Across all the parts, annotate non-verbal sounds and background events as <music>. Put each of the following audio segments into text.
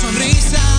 sonrisa.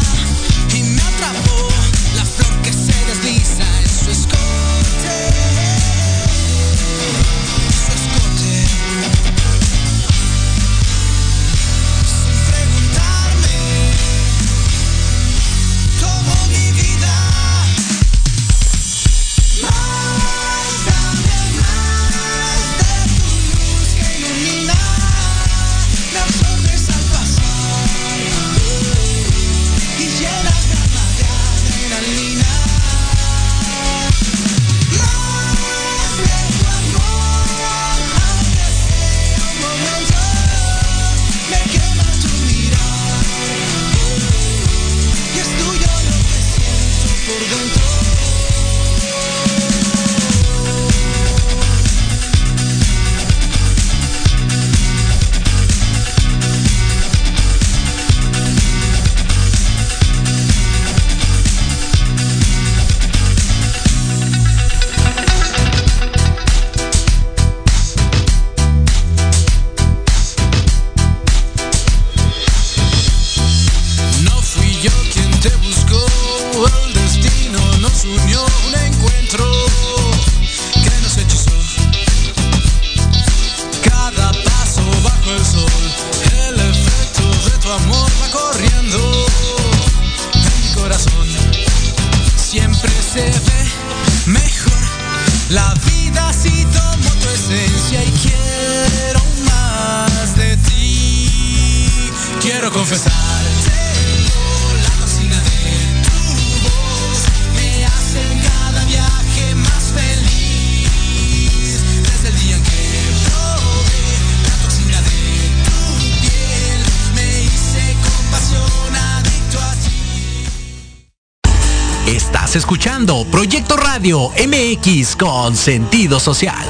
Proyecto Radio MX con sentido social.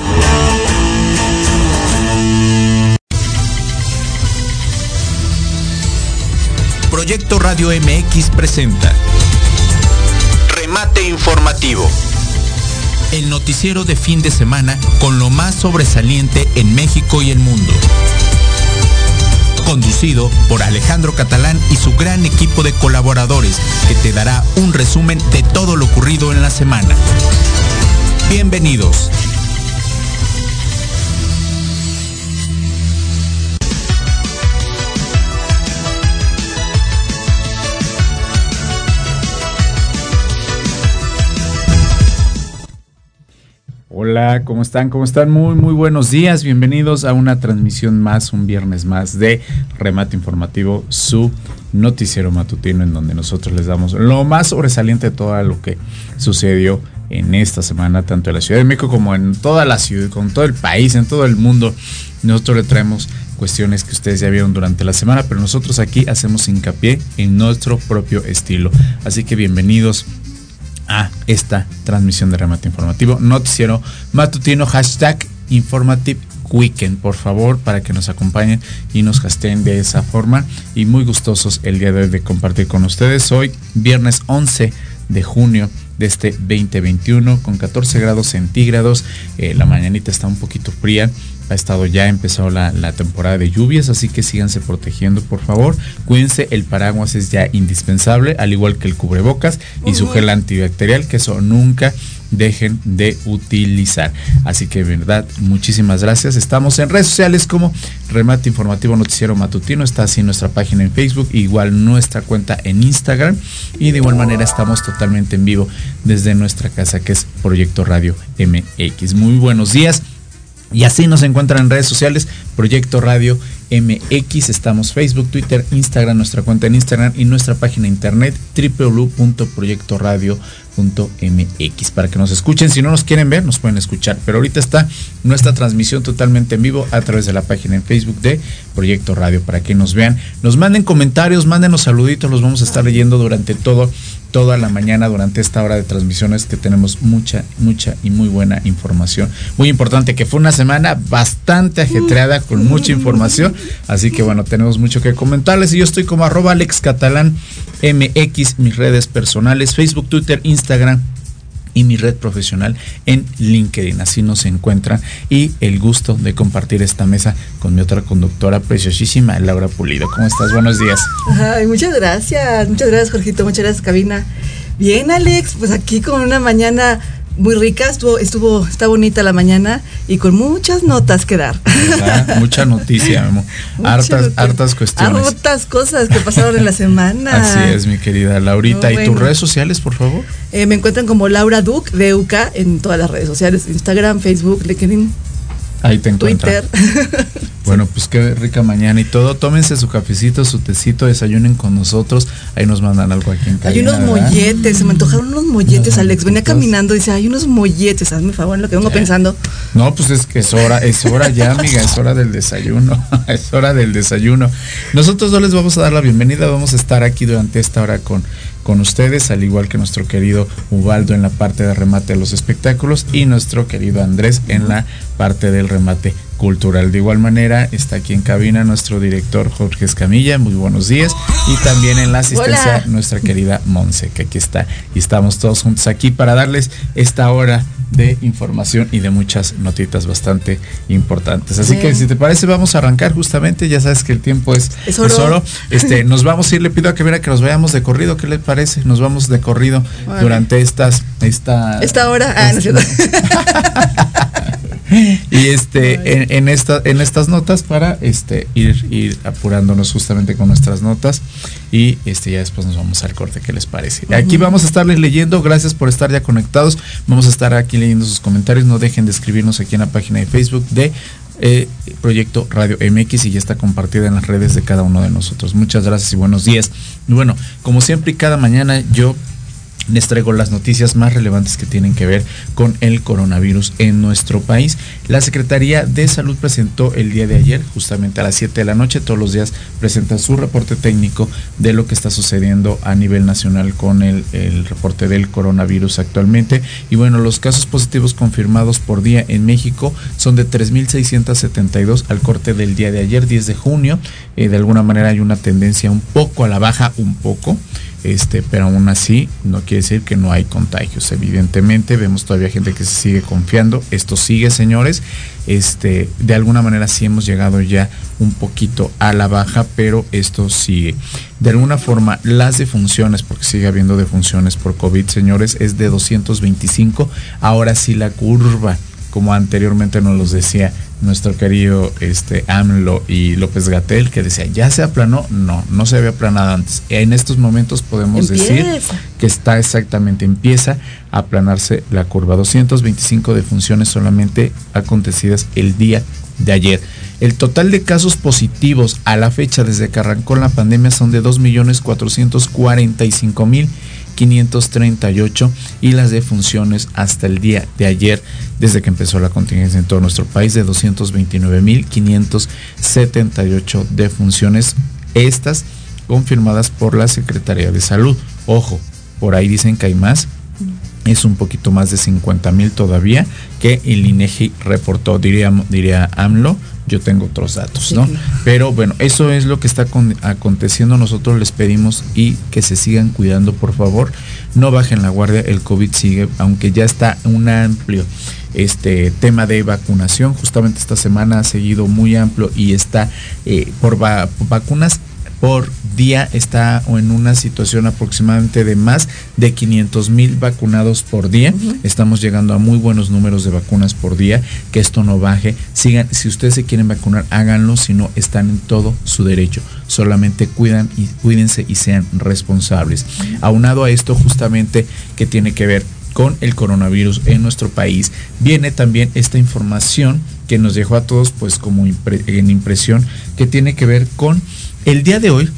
Proyecto Radio MX presenta Remate Informativo. El noticiero de fin de semana con lo más sobresaliente en México y el mundo conducido por Alejandro Catalán y su gran equipo de colaboradores, que te dará un resumen de todo lo ocurrido en la semana. Bienvenidos. Hola, ¿cómo están? ¿Cómo están? Muy, muy buenos días. Bienvenidos a una transmisión más, un viernes más de Remate Informativo, su noticiero matutino en donde nosotros les damos lo más sobresaliente de todo lo que sucedió en esta semana, tanto en la Ciudad de México como en toda la ciudad, con todo el país, en todo el mundo. Nosotros le traemos cuestiones que ustedes ya vieron durante la semana, pero nosotros aquí hacemos hincapié en nuestro propio estilo. Así que bienvenidos a esta transmisión de remate informativo. Noticiero matutino, hashtag informative weekend, por favor, para que nos acompañen y nos casteen de esa forma. Y muy gustosos el día de hoy de compartir con ustedes. Hoy, viernes 11 de junio de este 2021, con 14 grados centígrados. Eh, la mañanita está un poquito fría ha estado ya empezado la, la, temporada de lluvias, así que síganse protegiendo, por favor. Cuídense, el paraguas es ya indispensable, al igual que el cubrebocas y su gel antibacterial, que eso nunca dejen de utilizar. Así que, verdad, muchísimas gracias. Estamos en redes sociales como Remate Informativo Noticiero Matutino. Está así nuestra página en Facebook, igual nuestra cuenta en Instagram. Y de igual manera estamos totalmente en vivo desde nuestra casa, que es Proyecto Radio MX. Muy buenos días. Y así nos encuentran en redes sociales, Proyecto Radio MX, estamos Facebook, Twitter, Instagram, nuestra cuenta en Instagram y nuestra página internet www.proyectoradio.mx para que nos escuchen. Si no nos quieren ver, nos pueden escuchar. Pero ahorita está nuestra transmisión totalmente en vivo a través de la página en Facebook de Proyecto Radio para que nos vean. Nos manden comentarios, mándenos saluditos, los vamos a estar leyendo durante todo toda la mañana durante esta hora de transmisiones que tenemos mucha, mucha y muy buena información. Muy importante que fue una semana bastante ajetreada con mucha información, así que bueno, tenemos mucho que comentarles y yo estoy como arroba Alex Catalán MX, mis redes personales, Facebook, Twitter, Instagram y mi red profesional en LinkedIn. Así nos encuentran y el gusto de compartir esta mesa con mi otra conductora preciosísima, Laura Pulido. ¿Cómo estás? Buenos días. Ay, muchas gracias, muchas gracias Jorgito, muchas gracias Cabina. Bien Alex, pues aquí con una mañana muy rica, estuvo, estuvo, está bonita la mañana y con muchas notas que dar. Mucha noticia, <laughs> hartas, hartas cuestiones. Hartas cosas que pasaron en la semana. Así es, mi querida Laurita. ¿Y tus redes sociales, por favor? Eh, me encuentran como Laura Duc, de UK, en todas las redes sociales, Instagram, Facebook, LinkedIn. Ahí te. Twitter. <laughs> Bueno, pues qué rica mañana y todo. Tómense su cafecito, su tecito, desayunen con nosotros. Ahí nos mandan algo aquí en Hay unos molletes, se me antojaron unos molletes, Alex. Venía caminando y dice, hay unos molletes, hazme favor, lo que vengo pensando. No, pues es que es hora, es hora ya, amiga, es hora del desayuno. <laughs> es hora del desayuno. Nosotros no les vamos a dar la bienvenida, vamos a estar aquí durante esta hora con con ustedes, al igual que nuestro querido Ubaldo en la parte de remate de los espectáculos y nuestro querido Andrés en la parte del remate cultural. De igual manera, está aquí en cabina nuestro director Jorge Escamilla, muy buenos días, y también en la asistencia nuestra querida Monse, que aquí está, y estamos todos juntos aquí para darles esta hora de información y de muchas notitas bastante importantes. Así que si te parece vamos a arrancar justamente, ya sabes que el tiempo es, es oro. Este, <laughs> nos vamos a ir, le pido a que viera que nos vayamos de corrido, ¿qué le parece? Nos vamos de corrido durante estas esta esta hora. Ah, <laughs> <laughs> y este en, esta, en estas notas para este ir, ir apurándonos justamente con nuestras notas. Y este ya después nos vamos al corte. Qué les parece aquí vamos a estarles leyendo. Gracias por estar ya conectados. Vamos a estar aquí leyendo sus comentarios. No dejen de escribirnos aquí en la página de Facebook de eh, Proyecto Radio MX y ya está compartida en las redes de cada uno de nosotros. Muchas gracias y buenos días. Bueno, como siempre y cada mañana yo les traigo las noticias más relevantes que tienen que ver con el coronavirus en nuestro país. La Secretaría de Salud presentó el día de ayer, justamente a las 7 de la noche, todos los días presenta su reporte técnico de lo que está sucediendo a nivel nacional con el, reporte del coronavirus actualmente. Y bueno, los casos positivos confirmados por día en México son de 3.672 al corte del día de ayer, 10 de junio. Eh, de alguna manera hay una tendencia un poco a la baja, un poco este, pero aún así no quiere decir que no hay contagios. Evidentemente vemos todavía gente que se sigue confiando. Esto sigue, señores. Este, de alguna manera sí hemos llegado ya un poquito a la baja, pero esto sigue. De alguna forma, las defunciones, porque sigue habiendo defunciones por COVID, señores, es de 225. Ahora sí la curva, como anteriormente nos los decía nuestro querido este, AMLO y López Gatel, que decía, ¿ya se aplanó? No, no se había aplanado antes. En estos momentos podemos decir que está exactamente, empieza a aplanarse la curva. 225 defunciones solamente acontecidas el día de ayer. El total de casos positivos a la fecha desde que arrancó la pandemia son de 2.445.000 538 y las defunciones hasta el día de ayer, desde que empezó la contingencia en todo nuestro país, de 229.578 defunciones, estas confirmadas por la Secretaría de Salud. Ojo, por ahí dicen que hay más, es un poquito más de 50 mil todavía que el INEGI reportó, diría, diría AMLO, yo tengo otros datos, ¿no? Pero bueno, eso es lo que está aconteciendo. Nosotros les pedimos y que se sigan cuidando, por favor. No bajen la guardia, el COVID sigue, aunque ya está un amplio este tema de vacunación. Justamente esta semana ha seguido muy amplio y está eh, por vacunas por día está en una situación aproximadamente de más de 500 mil vacunados por día. Estamos llegando a muy buenos números de vacunas por día. Que esto no baje. Sigan, si ustedes se quieren vacunar, háganlo. Si no, están en todo su derecho. Solamente cuidan y cuídense y sean responsables. Aunado a esto, justamente que tiene que ver con el coronavirus en nuestro país, viene también esta información que nos dejó a todos pues como en impresión que tiene que ver con el día de hoy,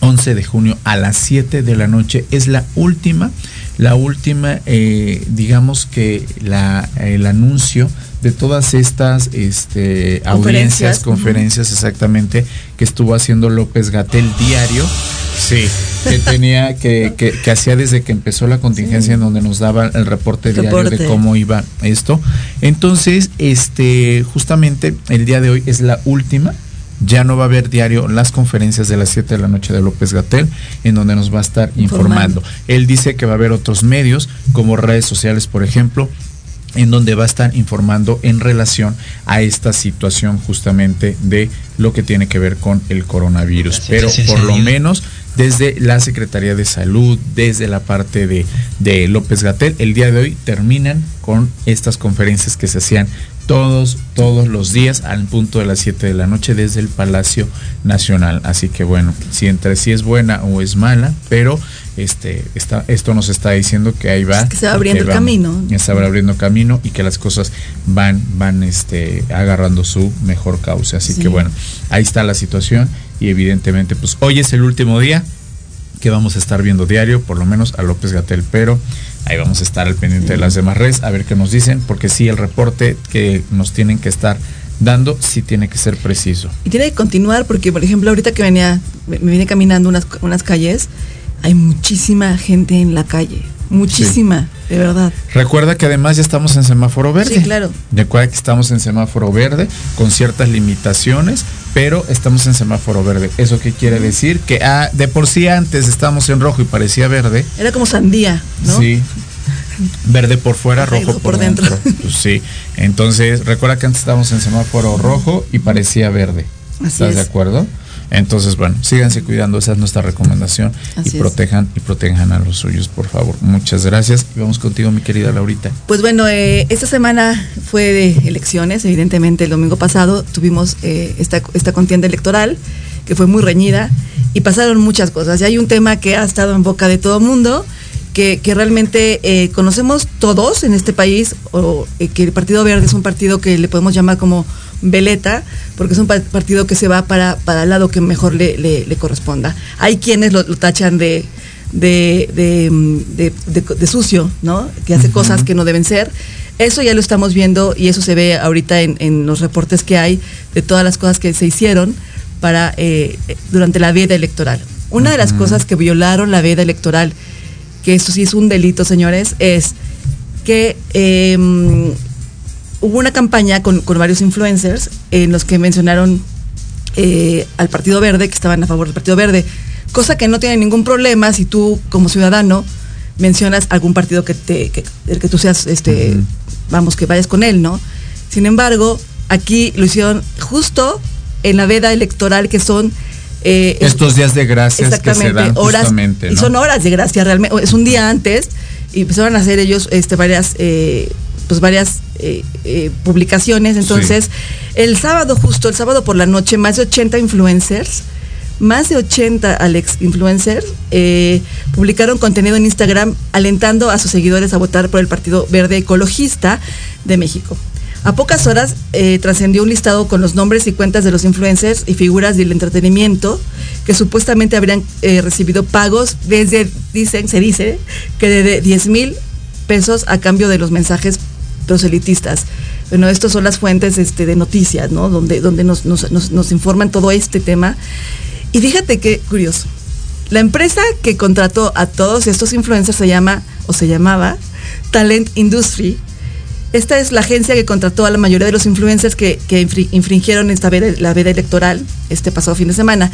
11 de junio a las 7 de la noche, es la última, la última, eh, digamos que la, el anuncio de todas estas este, audiencias, conferencias exactamente, que estuvo haciendo López Gatel diario. Sí, que tenía, que, que, hacía desde que empezó la contingencia en donde nos daba el reporte, diario de cómo iba esto. Entonces, este, justamente el día de hoy es la última ya no va a haber diario las conferencias de las 7 de la noche de López Gatel, en donde nos va a estar informando. Él dice que va a haber otros medios, como redes sociales, por ejemplo, en donde va a estar informando en relación a esta situación justamente de lo que tiene que ver con el coronavirus. Pero por lo menos desde la Secretaría de Salud, desde la parte de, de López Gatel, el día de hoy terminan con estas conferencias que se hacían todos, todos los días al punto de las 7 de la noche desde el Palacio Nacional. Así que bueno, si entre sí es buena o es mala, pero este, está, esto nos está diciendo que ahí va. que se va abriendo el camino. Se va abriendo camino y que las cosas van, van este, agarrando su mejor cauce. Así que bueno, ahí está la situación y evidentemente pues hoy es el último día que vamos a estar viendo diario, por lo menos a López Gatel, pero ahí vamos a estar al pendiente de las demás redes, a ver qué nos dicen, porque sí, el reporte que nos tienen que estar dando sí tiene que ser preciso. Y tiene que continuar, porque por ejemplo, ahorita que venía, me vine caminando unas, unas calles, hay muchísima gente en la calle, muchísima, de verdad. Recuerda que además ya estamos en semáforo verde. Sí, claro. Recuerda que estamos en semáforo verde con ciertas limitaciones, pero estamos en semáforo verde. ¿Eso qué quiere decir? Que ah, de por sí antes estábamos en rojo y parecía verde. Era como sandía, ¿no? Sí. Verde por fuera, rojo por, dentro. <laughs> Pues sí. Entonces, recuerda que antes estábamos en semáforo rojo y parecía verde. ¿Estás de acuerdo? Entonces, bueno, síganse cuidando, esa es nuestra recomendación y protejan y protejan a los suyos, por favor. Muchas gracias. Y vamos contigo, mi querida Laurita. Pues bueno, eh, esta semana fue de elecciones, evidentemente el domingo pasado tuvimos eh, esta, esta contienda electoral que fue muy reñida y pasaron muchas cosas. Y hay un tema que ha estado en boca de todo el mundo, que, que, realmente eh, conocemos todos en este país, o que el Partido Verde es un partido que le podemos llamar como veleta, porque es un partido que se va para, para el lado que mejor le, le, corresponda. Hay quienes lo, tachan de, de, de, sucio, ¿no? Que hace cosas que no deben ser. Eso ya lo estamos viendo y eso se ve ahorita en, en los reportes que hay de todas las cosas que se hicieron para eh, durante la veda electoral. Una de las cosas que violaron la veda electoral, que eso sí es un delito, señores, es que eh, hubo una campaña con, varios influencers en los que mencionaron eh, al Partido Verde, que estaban a favor del Partido Verde, cosa que no tiene ningún problema si tú como ciudadano mencionas algún partido que te que, que tú seas este vamos que vayas con él no sin embargo aquí lo hicieron justo en la veda electoral que son eh, estos días de gracias que se dan horas, y son horas de gracia realmente es un día antes y empezaron a hacer ellos este varias eh, pues varias eh, eh, publicaciones. Entonces, el sábado, justo el sábado por la noche, más de 80 influencers, más de 80 Alex influencers, eh, publicaron contenido en Instagram alentando a sus seguidores a votar por el Partido Verde Ecologista de México. A pocas horas trascendió un listado con los nombres y cuentas de los influencers y figuras del entretenimiento que supuestamente habrían recibido pagos desde, dicen, se dice, que de 10 mil pesos a cambio de los mensajes proselitistas. Bueno, estas son las fuentes este, de noticias, ¿no? Donde, donde nos, informan todo este tema. Y fíjate qué curioso. La empresa que contrató a todos estos influencers se llama, o se llamaba, Talent Industry. Esta es la agencia que contrató a la mayoría de los influencers que, infringieron esta veda, la veda electoral este pasado fin de semana.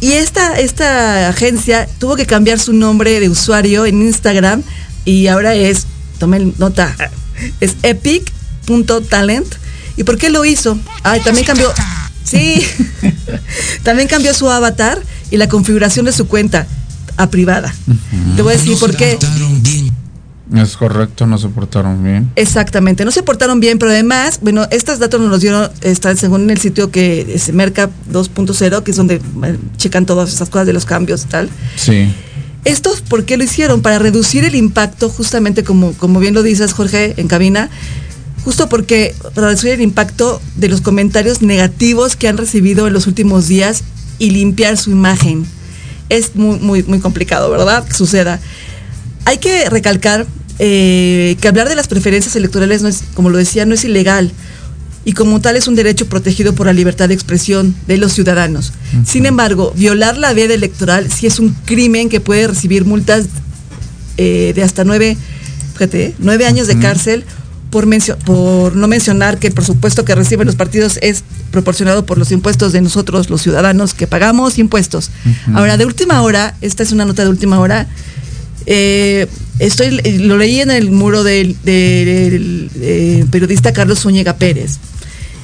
Y esta, esta agencia tuvo que cambiar su nombre de usuario en Instagram y ahora es, tomen nota, es epic.talent. ¿Y por qué lo hizo? Ay, también cambió. Sí. <laughs> también cambió su avatar y la configuración de su cuenta a privada. Te voy a decir por qué. Es correcto, no se portaron bien. Exactamente, no se portaron bien, pero además, bueno, estos datos nos los dieron, está según el sitio que es Merca 2.0, que es donde eh, checan todas esas cosas de los cambios y tal. Sí. ¿Esto por qué lo hicieron? Para reducir el impacto, justamente como, como bien lo dices, Jorge, en cabina, justo porque reducir el impacto de los comentarios negativos que han recibido en los últimos días y limpiar su imagen. Es muy, muy, muy complicado, ¿verdad? Que suceda. Hay que recalcar eh, que hablar de las preferencias electorales, no es, como lo decía, no es ilegal y como tal es un derecho protegido por la libertad de expresión de los ciudadanos. Sin embargo, violar la veda electoral sí es un crimen que puede recibir multas eh, de hasta nueve, fíjate, nueve años de cárcel por, por no mencionar que el presupuesto que reciben los partidos es proporcionado por los impuestos de nosotros, los ciudadanos, que pagamos impuestos. Ahora, de última hora, esta es una nota de última hora, eh, estoy, lo leí en el muro del, eh, periodista Carlos Zúñiga Pérez.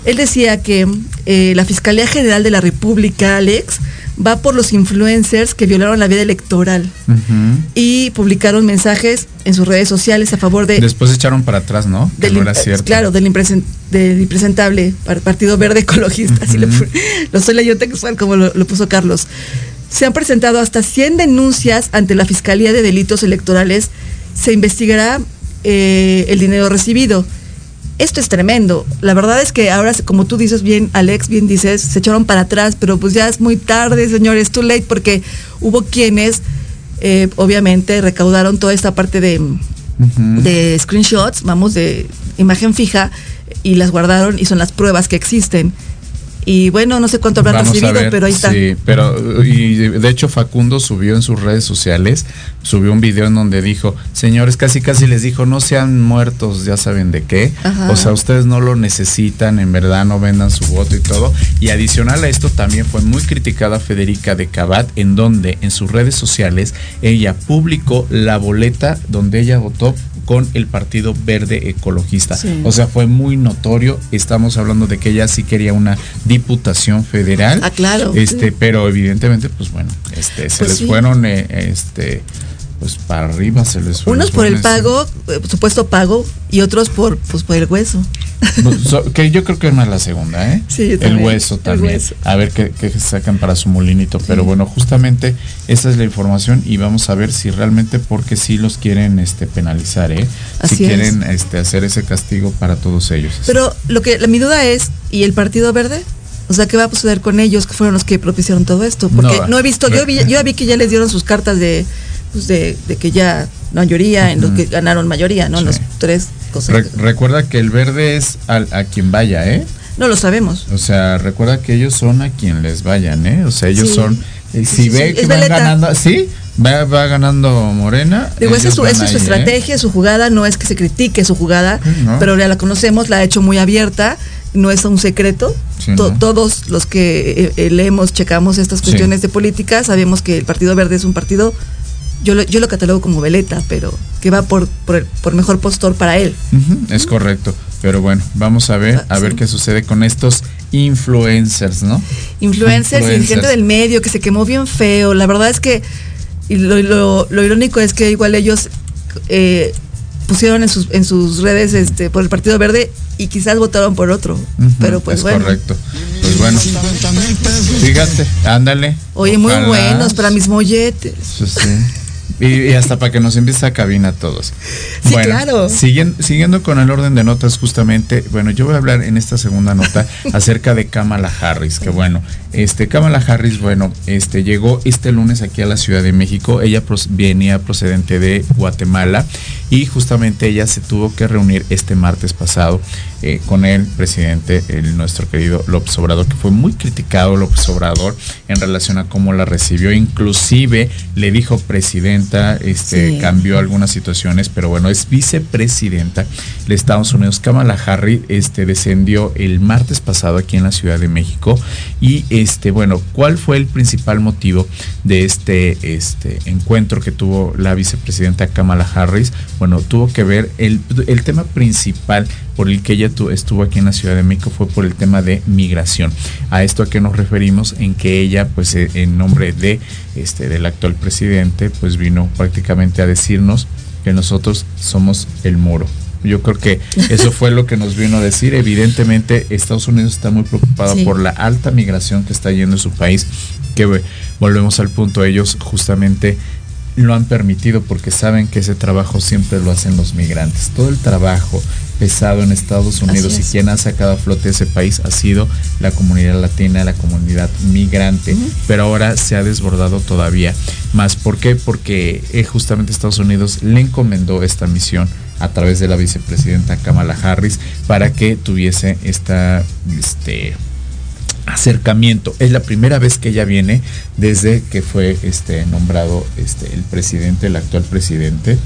Él decía que eh, la Fiscalía General de la República, Alex, va por los influencers que violaron la vida electoral y publicaron mensajes en sus redes sociales a favor de... Después echaron para atrás, ¿no? Del, era cierto. Claro, del, impresentable Partido Verde Ecologista, <laughs> lo estoy leyendo textual como lo, puso Carlos. Se han presentado hasta 100 denuncias ante la Fiscalía de Delitos Electorales. Se investigará eh, el dinero recibido esto es tremendo. La verdad es que ahora, como tú dices bien, Alex, bien dices, se echaron para atrás, pero pues ya es muy tarde, señores, too late, porque hubo quienes, eh, obviamente, recaudaron toda esta parte de, de screenshots, vamos, de imagen fija, y las guardaron y son las pruebas que existen. Y bueno, no sé cuánto habrán recibido, pero ahí está. Sí, pero y de hecho Facundo subió en sus redes sociales, subió un video en donde dijo, señores, casi casi les dijo, no sean muertos, ya saben de qué. O sea, ustedes no lo necesitan, en verdad no vendan su voto y todo. Y adicional a esto también fue muy criticada Federica de Cabat, en donde en sus redes sociales ella publicó la boleta donde ella votó con el Partido Verde Ecologista. O sea, fue muy notorio. Estamos hablando de que ella sí quería una diputación federal. Ah, claro. Este, pero evidentemente, pues bueno, este, se pues les fueron, eh, este, pues para arriba se les Unos por el pago, eh, supuesto pago, y otros por, pues por el hueso. Pues, que yo creo que es más la segunda, ¿eh? Sí, el hueso también. A ver qué, sacan para su molinito. Pero bueno, justamente esa es la información y vamos a ver si realmente porque sí los quieren este penalizar, ¿eh? si quieren este hacer ese castigo para todos ellos. Pero lo que mi duda es, ¿y el Partido Verde? O sea, ¿qué va a suceder con ellos que fueron los que propiciaron todo esto? Porque no, he visto, yo vi, yo vi que ya les dieron sus cartas de pues de, que ya mayoría, en los que ganaron mayoría, ¿no? Los tres cosas. recuerda que el verde es a quien vaya, ¿eh? No lo sabemos. O sea, recuerda que ellos son a quien les vayan, ¿eh? O sea, ellos son. Eh, si ve que van ganando, sí, va, ganando Morena. Digo, esa es su, es su ¿eh? estrategia, su jugada, no es que se critique su jugada, pero ya la conocemos, la ha hecho muy abierta, no es un secreto. Todos los que leemos, checamos estas cuestiones de política, sabemos que el Partido Verde es un partido yo lo, yo lo catalogo como veleta, pero que va por, por, mejor postor para él. es correcto. Pero bueno, vamos a ver, a ver qué sucede con estos influencers, ¿no? Influencers, y gente del medio que se quemó bien feo. La verdad es que y lo, irónico es que igual ellos eh, pusieron en sus, en sus redes este, por el Partido Verde y quizás votaron por otro. pero pues bueno. Correcto. Pues bueno. Fíjate, ándale. Oye, muy buenos para mis molletes. sí. Y, hasta para que nos envíe a cabina a todos. Sí, claro. Siguiendo, con el orden de notas, justamente, bueno, yo voy a hablar en esta segunda nota <laughs> acerca de Kamala Harris, que bueno, este Kamala Harris, bueno, este llegó este lunes aquí a la Ciudad de México. Ella venía procedente de Guatemala y justamente ella se tuvo que reunir este martes pasado eh, con el presidente, el, nuestro querido López Obrador, que fue muy criticado López Obrador en relación a cómo la recibió. Inclusive le dijo presidenta, este, cambió algunas situaciones, pero bueno, es vicepresidenta de Estados Unidos. Kamala Harris este, descendió el martes pasado aquí en la Ciudad de México. Y este, bueno, ¿cuál fue el principal motivo de este, este encuentro que tuvo la vicepresidenta Kamala Harris? Bueno, tuvo que ver el, el tema principal por el que ella estuvo aquí en la Ciudad de México fue por el tema de migración. A esto a qué nos referimos en que ella, pues eh, en nombre de este del actual presidente, pues vino prácticamente a decirnos que nosotros somos el muro. Yo creo que eso fue lo que nos vino a decir. Evidentemente, Estados Unidos está muy preocupado por la alta migración que está yendo en su país, que volvemos al punto, ellos justamente lo han permitido porque saben que ese trabajo siempre lo hacen los migrantes. Todo el trabajo pesado en Estados Unidos y quien ha sacado a flote ese país ha sido la comunidad latina, la comunidad migrante, pero ahora se ha desbordado todavía más. ¿Por qué? Porque eh, justamente Estados Unidos le encomendó esta misión a través de la vicepresidenta Kamala Harris para que tuviese esta este acercamiento. Es la primera vez que ella viene desde que fue este nombrado este el presidente, el actual presidente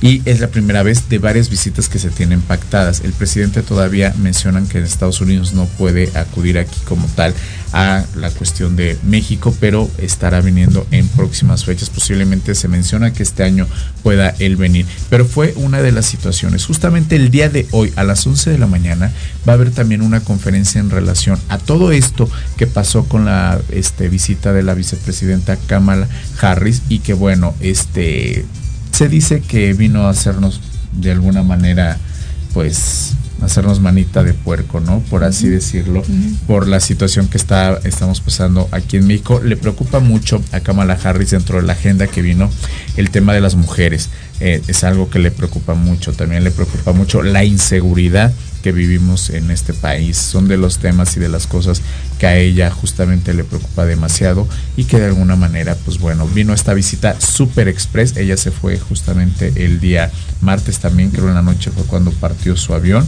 y es la primera vez de varias visitas que se tienen pactadas. El presidente todavía mencionan que en Estados Unidos no puede acudir aquí como tal a la cuestión de México, pero estará viniendo en próximas fechas. Posiblemente se menciona que este año pueda él venir, pero fue una de las situaciones. Justamente el día de hoy a las 11 de la mañana va a haber también una conferencia en relación a todo esto que pasó con la este, visita de la vicepresidenta Kamala Harris y que bueno, este se dice que vino a hacernos de alguna manera pues hacernos manita de puerco, ¿no? Por así decirlo, por la situación que está, estamos pasando aquí en México. Le preocupa mucho a Kamala Harris dentro de la agenda que vino el tema de las mujeres. Eh, es algo que le preocupa mucho. También le preocupa mucho la inseguridad que vivimos en este país. Son de los temas y de las cosas que a ella justamente le preocupa demasiado y que de alguna manera, pues bueno, vino esta visita super express. Ella se fue justamente el día martes también, creo en la noche fue cuando partió su avión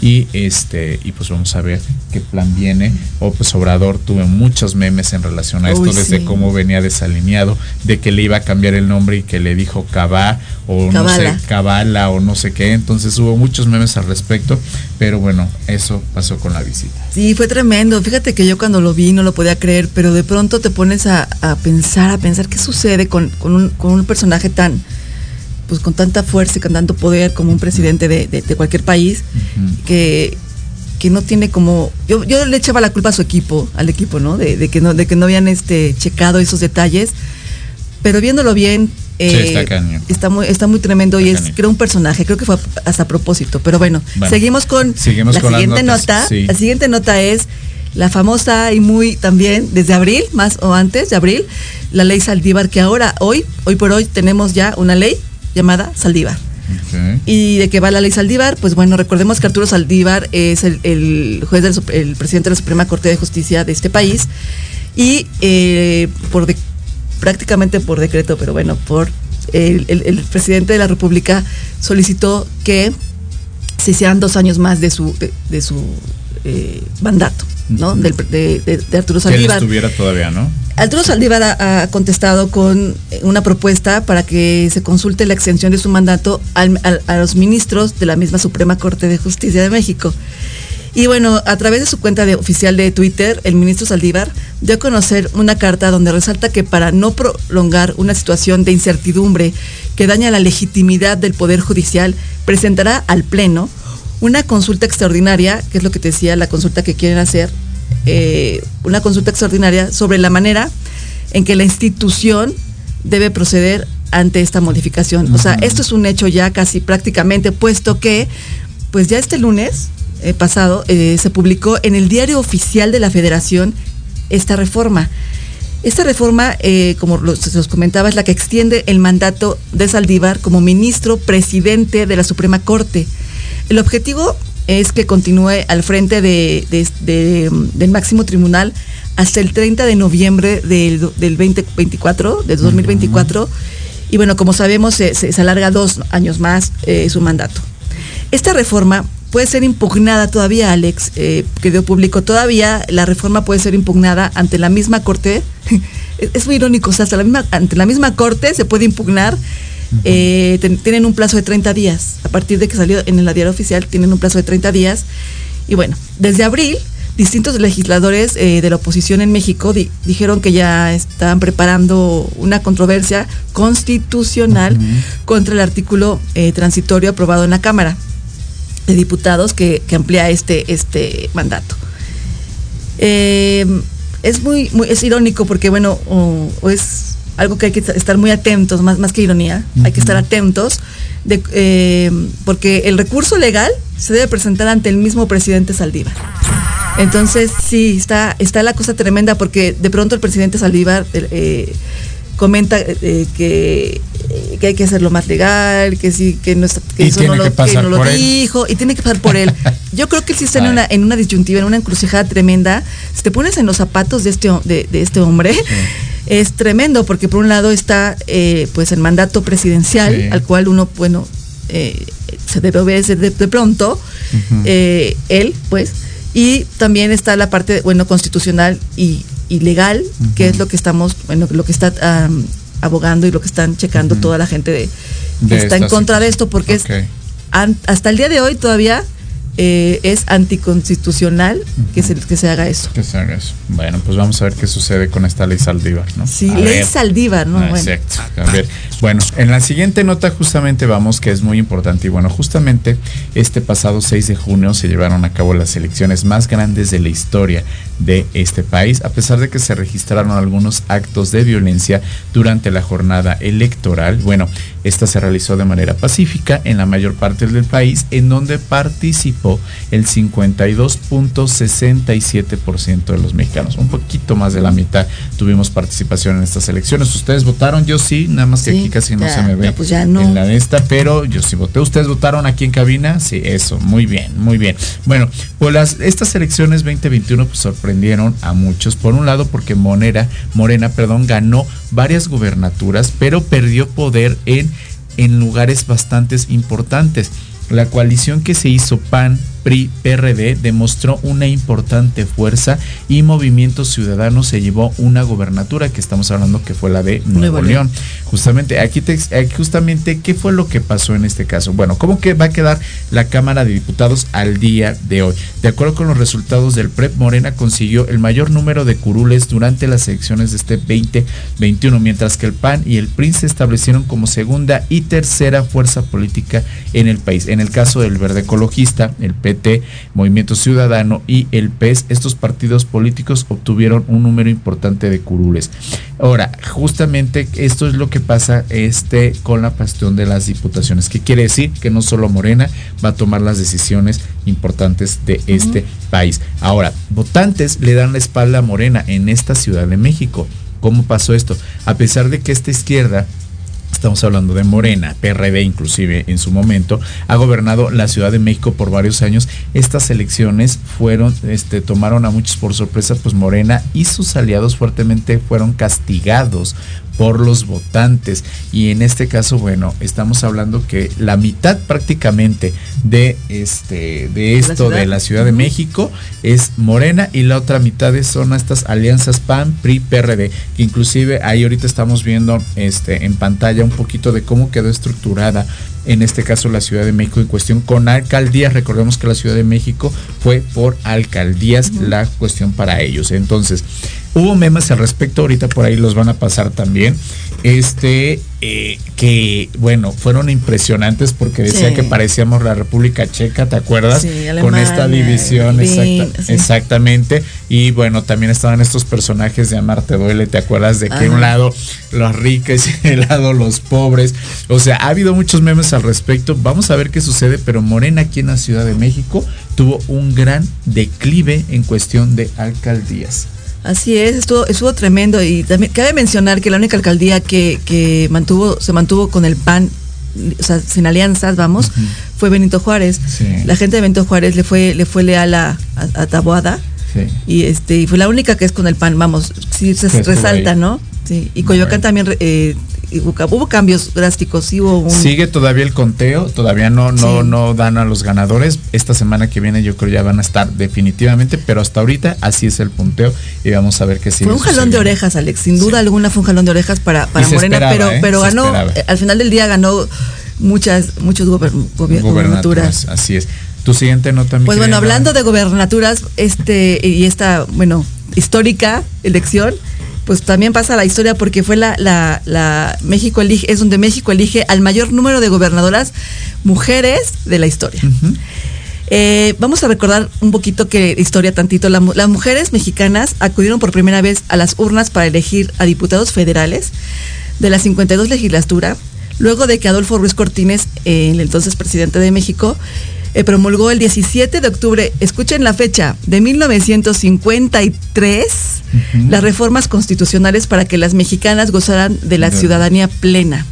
y este y pues vamos a ver qué plan viene. O pues Obrador tuve muchos memes en relación a esto desde cómo venía desalineado, de que le iba a cambiar el nombre y que le dijo Cabá o no sé, Cabala o no sé qué. Entonces hubo muchos memes al respecto, pero bueno, eso pasó con la visita. Sí, fue tremendo. Fíjate que yo cuando lo vi no lo podía creer, pero de pronto te pones a, pensar, a pensar qué sucede con, un, con un personaje tan pues con tanta fuerza y con tanto poder como un presidente de, cualquier país, que, que no tiene como. Yo, yo le echaba la culpa a su equipo, al equipo, ¿no? De, que no, de que no habían este checado esos detalles. Pero viéndolo bien, eh, está, muy, está muy tremendo y es, creo, un personaje, creo que fue hasta a propósito. Pero bueno, seguimos con seguimos la siguiente nota. La siguiente nota es la famosa y muy también desde abril, más o antes de abril, la ley Saldívar, que ahora, hoy, hoy por hoy, tenemos ya una ley llamada Saldívar. ¿Y de qué va la ley Saldívar? Pues bueno, recordemos que Arturo Saldívar es el, juez del el presidente de la Suprema Corte de Justicia de este país y eh, por prácticamente por decreto, pero bueno, por el, presidente de la República solicitó que se hicieran dos años más de su de, su eh, mandato. ¿No? de, Arturo Saldívar. Que estuviera todavía, ¿no? Arturo Saldívar ha, contestado con una propuesta para que se consulte la extensión de su mandato a los ministros de la misma Suprema Corte de Justicia de México. Y bueno, a través de su cuenta de, oficial de Twitter, el ministro Saldívar dio a conocer una carta donde resalta que para no prolongar una situación de incertidumbre que daña la legitimidad del Poder Judicial, presentará al Pleno una consulta extraordinaria, que es lo que te decía, la consulta que quieren hacer, eh, una consulta extraordinaria sobre la manera en que la institución debe proceder ante esta modificación. O sea, esto es un hecho ya casi prácticamente, puesto que, pues ya este lunes eh, pasado, eh, se publicó en el diario oficial de la Federación esta reforma. Esta reforma, como se los comentaba, es la que extiende el mandato de Saldívar como ministro presidente de la Suprema Corte. El objetivo es que continúe al frente de, del máximo tribunal hasta el 30 de noviembre del, 2024, de 2024. Y bueno, como sabemos, se, alarga dos años más eh, su mandato. Esta reforma puede ser impugnada todavía, Alex, eh, quedó público todavía, la reforma puede ser impugnada ante la misma corte. <laughs> es muy irónico, o sea, hasta la misma, ante la misma corte se puede impugnar eh, tienen un plazo de 30 días. A partir de que salió en el diario oficial, tienen un plazo de 30 días. Y bueno, desde abril, distintos legisladores eh, de la oposición en México dijeron que ya están preparando una controversia constitucional contra el artículo eh, transitorio aprobado en la Cámara de Diputados que, amplía este, este mandato. es muy, muy, es irónico porque, bueno, o es algo que hay que estar muy atentos, más, más que ironía, hay que estar atentos, de, eh, porque el recurso legal se debe presentar ante el mismo presidente Saldívar. Entonces, sí, está, está la cosa tremenda porque de pronto el presidente Saldívar eh, comenta eh, que, que, hay que hacerlo más legal, que sí, que no, que eso no lo, que no lo dijo, y tiene que pasar por él. <laughs> Yo creo que él sí está en una, en una disyuntiva, en una encrucijada tremenda. Si te pones en los zapatos de este, de, este hombre, es tremendo porque por un lado está eh, pues el mandato presidencial al cual uno bueno eh, se debe obedecer de, pronto eh, él pues y también está la parte bueno constitucional y, legal que es lo que estamos bueno lo que está abogando y lo que están checando toda la gente de, que De está en contra de esto, porque es an- hasta el día de hoy todavía eh, es anticonstitucional que se, que se haga eso. Que se haga eso. Bueno, pues vamos a ver qué sucede con esta ley Saldívar, ¿no? Sí, A ley ver. Saldívar, ¿no? Ah, Bueno. Exacto. A ver, bueno, en la siguiente nota justamente vamos, que es muy importante. Y bueno, justamente este pasado 6 de junio se llevaron a cabo las elecciones más grandes de la historia de este país, a pesar de que se registraron algunos actos de violencia durante la jornada electoral. Bueno, esta se realizó de manera pacífica en la mayor parte del país, en donde participó el 52.67% de los mexicanos. Un poquito más de la mitad tuvimos participación en estas elecciones. ¿Ustedes votaron? Yo sí, nada más que Sí, aquí casi no ya, se me ve pues ya no. en la de esta, pero yo sí voté. ¿Ustedes votaron aquí en cabina? Sí, eso, muy bien, muy bien. Bueno, pues las, estas elecciones 2021 pues, sorprendieron a muchos. Por un lado, porque Monera, Morena perdón, ganó varias gubernaturas, pero perdió poder en, en lugares bastante importantes. La coalición que se hizo PAN, PRI, PRD demostró una importante fuerza y Movimiento Ciudadano se llevó una gobernatura que estamos hablando que fue la de Nuevo, Nuevo León. León. Justamente, aquí te, justamente, ¿qué fue lo que pasó en este caso? Bueno, ¿cómo que va a quedar la Cámara de Diputados al día de hoy? De acuerdo con los resultados del PREP, Morena consiguió el mayor número de curules durante las elecciones de este 2021, mientras que el PAN y el PRI se establecieron como segunda y tercera fuerza política en el país. En el caso del Verde Ecologista, el PT, Movimiento Ciudadano y el PES, estos partidos políticos obtuvieron un número importante de curules. Ahora, justamente esto es lo que pasa este con la cuestión de las diputaciones, que quiere decir que no solo Morena va a tomar las decisiones importantes de este país. Ahora, votantes le dan la espalda a Morena en esta Ciudad de México. ¿Cómo pasó esto? A pesar de que esta izquierda estamos hablando de Morena, PRD inclusive en su momento, ha gobernado la Ciudad de México por varios años. Estas elecciones fueron, este, tomaron a muchos por sorpresa, pues Morena y sus aliados fuertemente fueron castigados por los votantes. Y en este caso, bueno, estamos hablando que la mitad prácticamente de este de esto de la Ciudad de. México es Morena y la otra mitad son estas alianzas PAN, PRI, PRD, que inclusive ahí ahorita estamos viendo este en pantalla un poquito de cómo quedó estructurada en este caso la Ciudad de México en cuestión con alcaldías. Recordemos que la Ciudad de México fue por alcaldías la cuestión para ellos. Entonces, hubo memes al respecto, ahorita por ahí los van a pasar también. Este, eh, que bueno, fueron impresionantes porque decía Sí. que parecíamos la República Checa, ¿te acuerdas? Sí, Con esta Alemania, división, Berlín, exacta- sí. exactamente. Y bueno, también estaban estos personajes de Amarte Duele, ¿te acuerdas? De que Ajá. un lado los ricos y el lado los pobres. O sea, ha habido muchos memes al respecto. Vamos a ver qué sucede, pero Morena aquí en la Ciudad de México tuvo un gran declive en cuestión de alcaldías. Así es, estuvo, estuvo tremendo y también cabe mencionar que la única alcaldía que, que mantuvo, se mantuvo con el PAN, o sea, sin alianzas, vamos, fue Benito Juárez. Sí. La gente de Benito Juárez le fue, le fue leal a, a, a Taboada Sí. y este, y fue la única que es con el PAN, vamos, sí se Que resalta. ¿no? Sí. Y Coyoacán también eh, hubo, cambios drásticos, sí hubo un Sigue todavía el conteo, todavía no, no, Sí. no dan a los ganadores. Esta semana que viene yo creo ya van a estar definitivamente, pero hasta ahorita así es el punteo y vamos a ver qué sigue. Fue un jalón de orejas, Alex. Sin duda Sí. alguna fue un jalón de orejas para, para Morena, esperaba, pero, ¿eh? pero ganó, esperaba. eh, al final del día ganó muchas, muchos gober- Gubernaturas, gobernaturas. así es. Tu siguiente nota, mi Pues bueno, hablando de gobernaturas, este, y esta, bueno, histórica elección, pues también pasa la historia porque fue la, la, la México elige, es donde México elige al mayor número de gobernadoras mujeres de la historia. Eh, vamos a recordar un poquito que historia tantito. La las mujeres mexicanas acudieron por primera vez a las urnas para elegir a diputados federales de la 52 legislatura, luego de que Adolfo Ruiz Cortines, eh, el entonces presidente de México, promulgó el 17 de octubre, escuchen la fecha, de 1953, Ujú. las reformas constitucionales para que las mexicanas gozaran de la ciudadanía plena.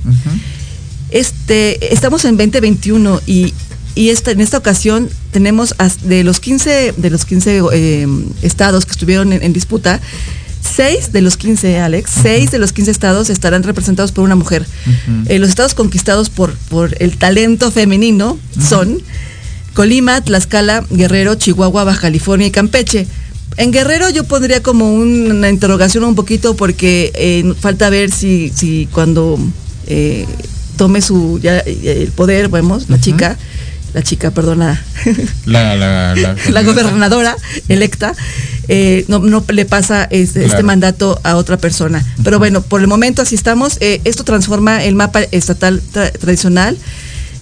Este, estamos en 2021 y, y esta, en esta ocasión tenemos de los 15, de los 15 eh, estados que estuvieron en, en disputa, 6 de los 15, Alex, 6 de los 15 estados estarán representados por una mujer. Eh, los estados conquistados por, por el talento femenino son Colima, Tlaxcala, Guerrero, Chihuahua, Baja California y Campeche. En Guerrero yo pondría como una interrogación un poquito porque eh, falta ver si, si cuando eh, tome su ya el poder, vemos, la chica, la chica, perdona, <laughs> La, la, la, <laughs> la gobernadora electa, eh, no, no le pasa este, este mandato a otra persona. Pero bueno, por el momento así estamos. Eh, esto transforma el mapa estatal tra- tradicional,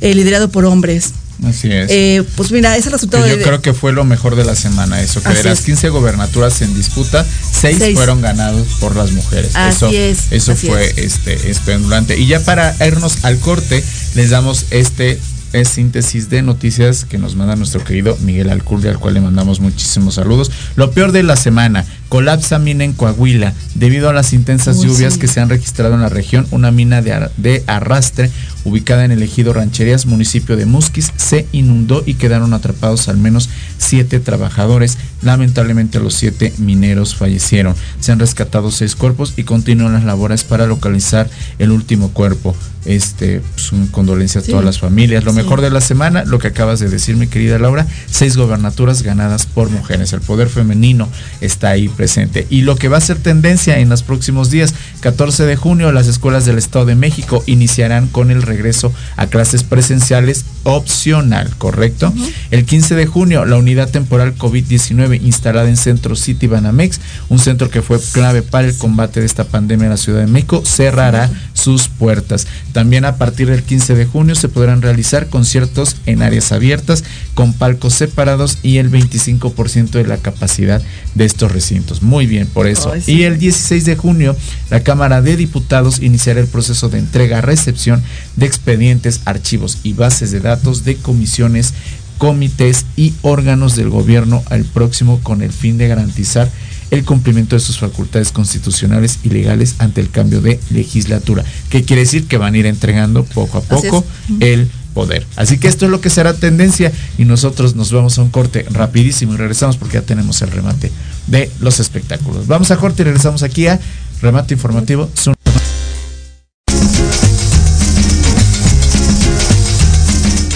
eh, liderado por hombres. Así es. Eh, pues mira, es el resultado Que yo de... creo que fue lo mejor de la semana, eso, que Así de las es. 15 gobernaturas en disputa, 6 Seis. fueron ganados por las mujeres. Así eso es, eso así fue es. este espeluznante. Y ya para irnos al corte, les damos este es síntesis de noticias que nos manda nuestro querido Miguel Alcurdi, al cual le mandamos muchísimos saludos. Lo peor de la semana, colapsa mina en Coahuila debido a las intensas Uy, lluvias sí. que se han registrado en la región. Una mina de, ar- de arrastre ubicada en el ejido Rancherías, municipio de Musquis, se inundó y quedaron atrapados al menos siete trabajadores. Lamentablemente los siete mineros fallecieron. Se han rescatado seis cuerpos y continúan las labores para localizar el último cuerpo. Este, pues, un condolencia a todas las familias. Lo Sí. mejor de la semana, lo que acabas de decir, mi querida Laura, seis gobernaturas ganadas por mujeres. El poder femenino está ahí presente. Y lo que va a ser tendencia en los próximos días, 14 de junio, las escuelas del Estado de México iniciarán con el regreso a clases presenciales opcional, ¿correcto? El 15 de junio, la unidad temporal COVID-19 instalada en Centro City Banamex, un centro que fue clave para el combate de esta pandemia en la Ciudad de México, cerrará sus puertas. También a partir del 15 de junio se podrán realizar conciertos en áreas abiertas con palcos separados y el 25% de la capacidad de estos recintos. Muy bien, por eso. Sí. Y el 16 de junio, la Cámara de Diputados iniciará el proceso de entrega-recepción de expedientes, archivos y bases de datos de comisiones, comités y órganos del gobierno al próximo con el fin de garantizar el cumplimiento de sus facultades constitucionales y legales ante el cambio de legislatura. ¿Qué quiere decir? Que van a ir entregando poco a poco el poder. Así que esto es lo que será tendencia y nosotros nos vamos a un corte rapidísimo y regresamos porque ya tenemos el remate de los espectáculos. Vamos a corte y regresamos aquí a remate informativo.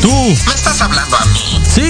Tú, ¿Me estás hablando a mí?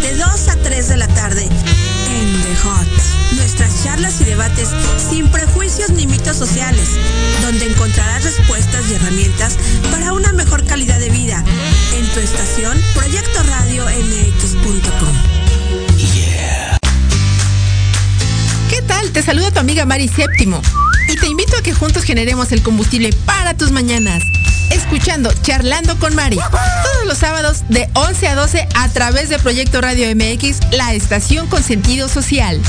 De 2 a 3 de la tarde en The Hot. Nuestras charlas y debates sin prejuicios ni mitos sociales, donde encontrarás respuestas y herramientas para una mejor calidad de vida en tu estación Proyecto Radio MX.com. ¿Qué tal? Te saluda tu amiga Mari Séptimo y te invito a que juntos generemos el combustible para tus mañanas. Escuchando Charlando con Mari todos los sábados de 11 a 12 a través de Proyecto Radio MX, la estación con sentido social.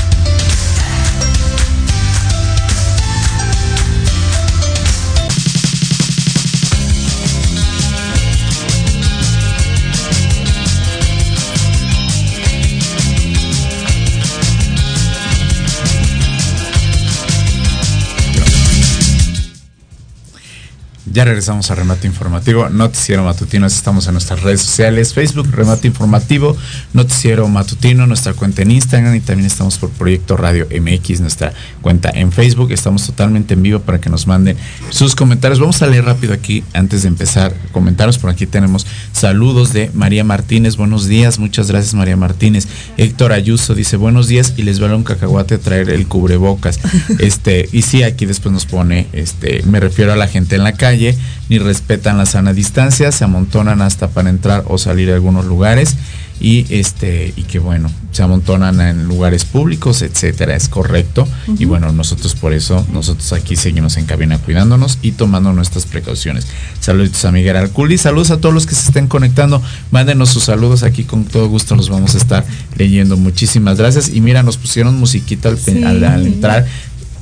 Ya regresamos a Remate Informativo, Noticiero Matutino. Estamos en nuestras redes sociales, Facebook, Remate Informativo, Noticiero Matutino, nuestra cuenta en Instagram y también estamos por Proyecto Radio MX, nuestra cuenta en Facebook. Estamos totalmente en vivo para que nos manden sus comentarios. Vamos a leer rápido aquí antes de empezar comentarios. Por aquí tenemos saludos de María Martínez. Buenos días, muchas gracias María Martínez. Héctor Ayuso dice buenos días y les vale un cacahuate a traer el cubrebocas. <laughs> Este, y sí, aquí después nos pone, este, me refiero a la gente en la calle, ni respetan la sana distancia, se amontonan hasta para entrar o salir a algunos lugares y este y que bueno se amontonan en lugares públicos etcétera es correcto. Y bueno nosotros por eso nosotros aquí seguimos en cabina cuidándonos y tomando nuestras precauciones. Saludos a Miguel Alculi saludos a todos los que se estén conectando mándenos sus saludos aquí con todo gusto los vamos a estar leyendo. Muchísimas gracias. Y mira nos pusieron musiquita al, pe- Sí. al- al entrar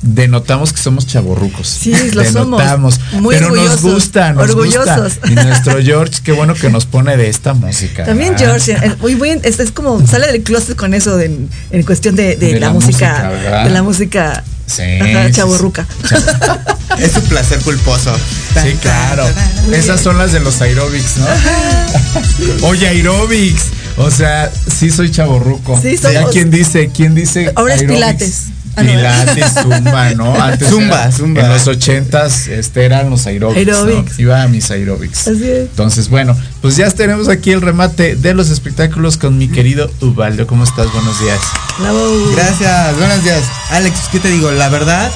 denotamos que somos chaborrucos. Sí, lo denotamos, somos. Muy pero orgullosos, nos gusta, nos orgullosos. gusta. Y nuestro George, qué bueno que nos pone de esta música. También. George, eh, muy bien, es, es como sale del closet con eso de- en, cuestión de, de De la, la música, de la música Sí. <laughs> Es su placer culposo. Sí, claro. Esas son las de los aerobics, ¿no? Oye, aerobics. O sea, sí soy chaborruco. Sí, Ya quién dice, quién dice. Ahora es? Pilates. Ah, no. Pilates, zumba, ¿no? <laughs> Antes Zumba, era- zumba. En los ochentas este, eran los aerobics. ¿no? Iba a mis aerobics. Así es. Entonces, bueno, pues ya tenemos aquí el remate de los espectáculos con mi querido Ubaldo. ¿Cómo estás? Buenos días. Bravo. Gracias, buenos días. Alex, ¿qué te digo? La verdad,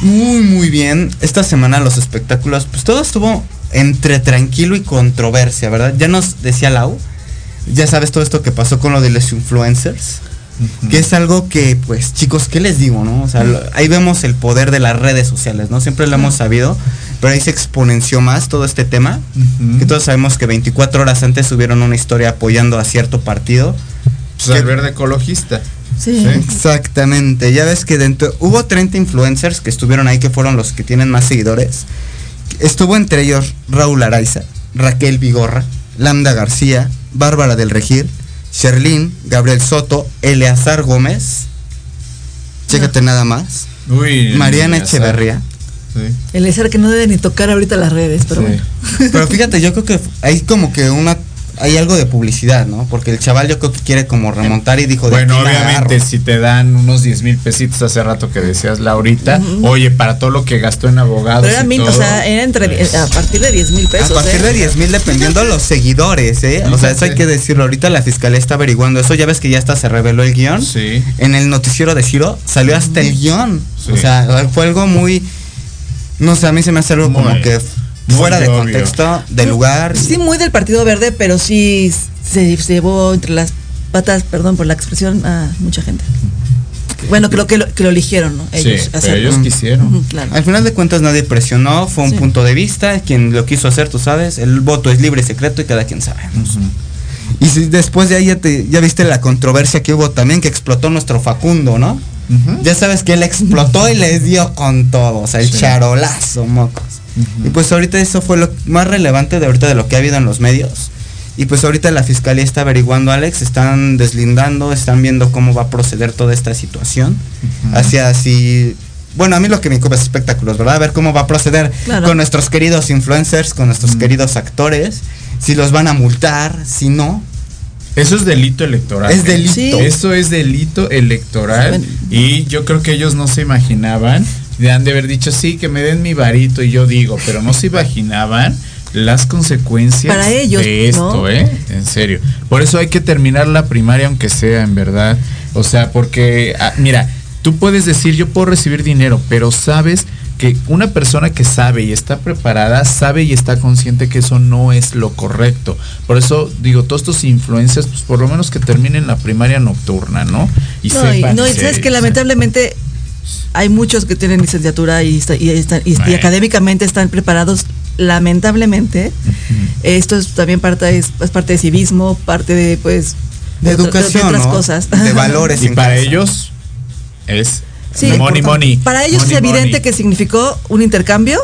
muy, muy bien. Esta semana los espectáculos, pues todo estuvo entre tranquilo y controversia, ¿verdad? Ya nos decía Lau, ya sabes todo esto que pasó con lo de los influencers. Que es algo que, pues, chicos, ¿qué les digo, no? O sea, lo- ahí vemos el poder de las redes sociales, ¿no? Siempre lo hemos sabido, pero ahí se exponenció más todo este tema. Ujú. Que todos sabemos que 24 horas antes subieron una historia apoyando a cierto partido. Pues al verde ecologista. Sí. Exactamente, ya ves que dentro hubo 30 influencers que estuvieron ahí que fueron los que tienen más seguidores. Estuvo entre ellos Raúl Araiza, Raquel Vigorra, Lambda García, Bárbara del Regir, Sherlyn, Gabriel Soto, Eleazar Gómez. Chécate nada más. Uy. Mariana sabes. Echeverría. Sí. El ser que no debe ni tocar ahorita las redes, pero Sí. bueno. Pero fíjate, yo creo que hay como que una hay algo de publicidad, ¿no? Porque el chaval yo creo que quiere como remontar y dijo de Bueno, obviamente, si te dan unos 10 mil pesitos hace rato que decías, Laurita, oye, para todo lo que gastó en abogados. Pero era y mil, o sea, era entre, pues, a partir de 10 mil pesos. A partir ¿eh? de 10 mil dependiendo los seguidores, ¿eh? O sea, eso hay que decirlo. Ahorita la fiscalía está averiguando eso. Ya ves que ya hasta se reveló el guion. Sí. En el noticiero de Ciro salió hasta el guion. Sí. O sea, fue algo muy... No sé, a mí se me hace algo como Muy- muy fuera de obvio. contexto, de lugar. Sí, muy del Partido Verde, pero sí se, se llevó entre las patas, perdón por la expresión, a mucha gente. Bueno, creo que lo, que lo eligieron, ¿no? Sí, pero ellos quisieron. claro. Al final de cuentas nadie presionó, fue un Sí. punto de vista, quien lo quiso hacer, tú sabes, el voto es libre y secreto y cada quien sabe. Y si después de ahí ya, te, ya viste la controversia que hubo también, que explotó nuestro Facundo, ¿no? Ya sabes que él explotó y les dio con todo, o sea, el Sí. charolazo, mocos. Y pues ahorita eso fue lo más relevante de ahorita de lo que ha habido en los medios. Y pues ahorita la fiscalía está averiguando, Alex, están deslindando, están viendo cómo va a proceder toda esta situación. Hacia así. Bueno, a mí lo que me ocupa es espectáculos, ¿verdad? A ver cómo va a proceder Claro. con nuestros queridos influencers, con nuestros queridos actores, si los van a multar, si no. Eso es delito electoral. Es ¿eh? delito. Sí. Eso es delito electoral. Bueno. Y yo creo que ellos no se imaginaban. De han de haber dicho, sí, que me den mi varito y yo digo, pero no se imaginaban las consecuencias Para ellos, de esto, ¿no? ¿eh? En serio. Por eso hay que terminar la primaria aunque sea, en verdad. O sea, porque, ah, mira, tú puedes decir, yo puedo recibir dinero, pero sabes que una persona que sabe y está preparada, sabe y está consciente que eso no es lo correcto. Por eso digo, todos estos influencias, pues por lo menos que terminen la primaria nocturna, ¿no? Y no, y, sepan no, y sabes que lamentablemente hay muchos que tienen licenciatura y, está- y, están- y- y académicamente están preparados. Lamentablemente, esto es también parte es, es parte de civismo, parte de pues De educación, otras ¿no? cosas. De valores. Y para casa. ellos es Sí, money, importante. money. Para ellos money, es evidente money. que significó un intercambio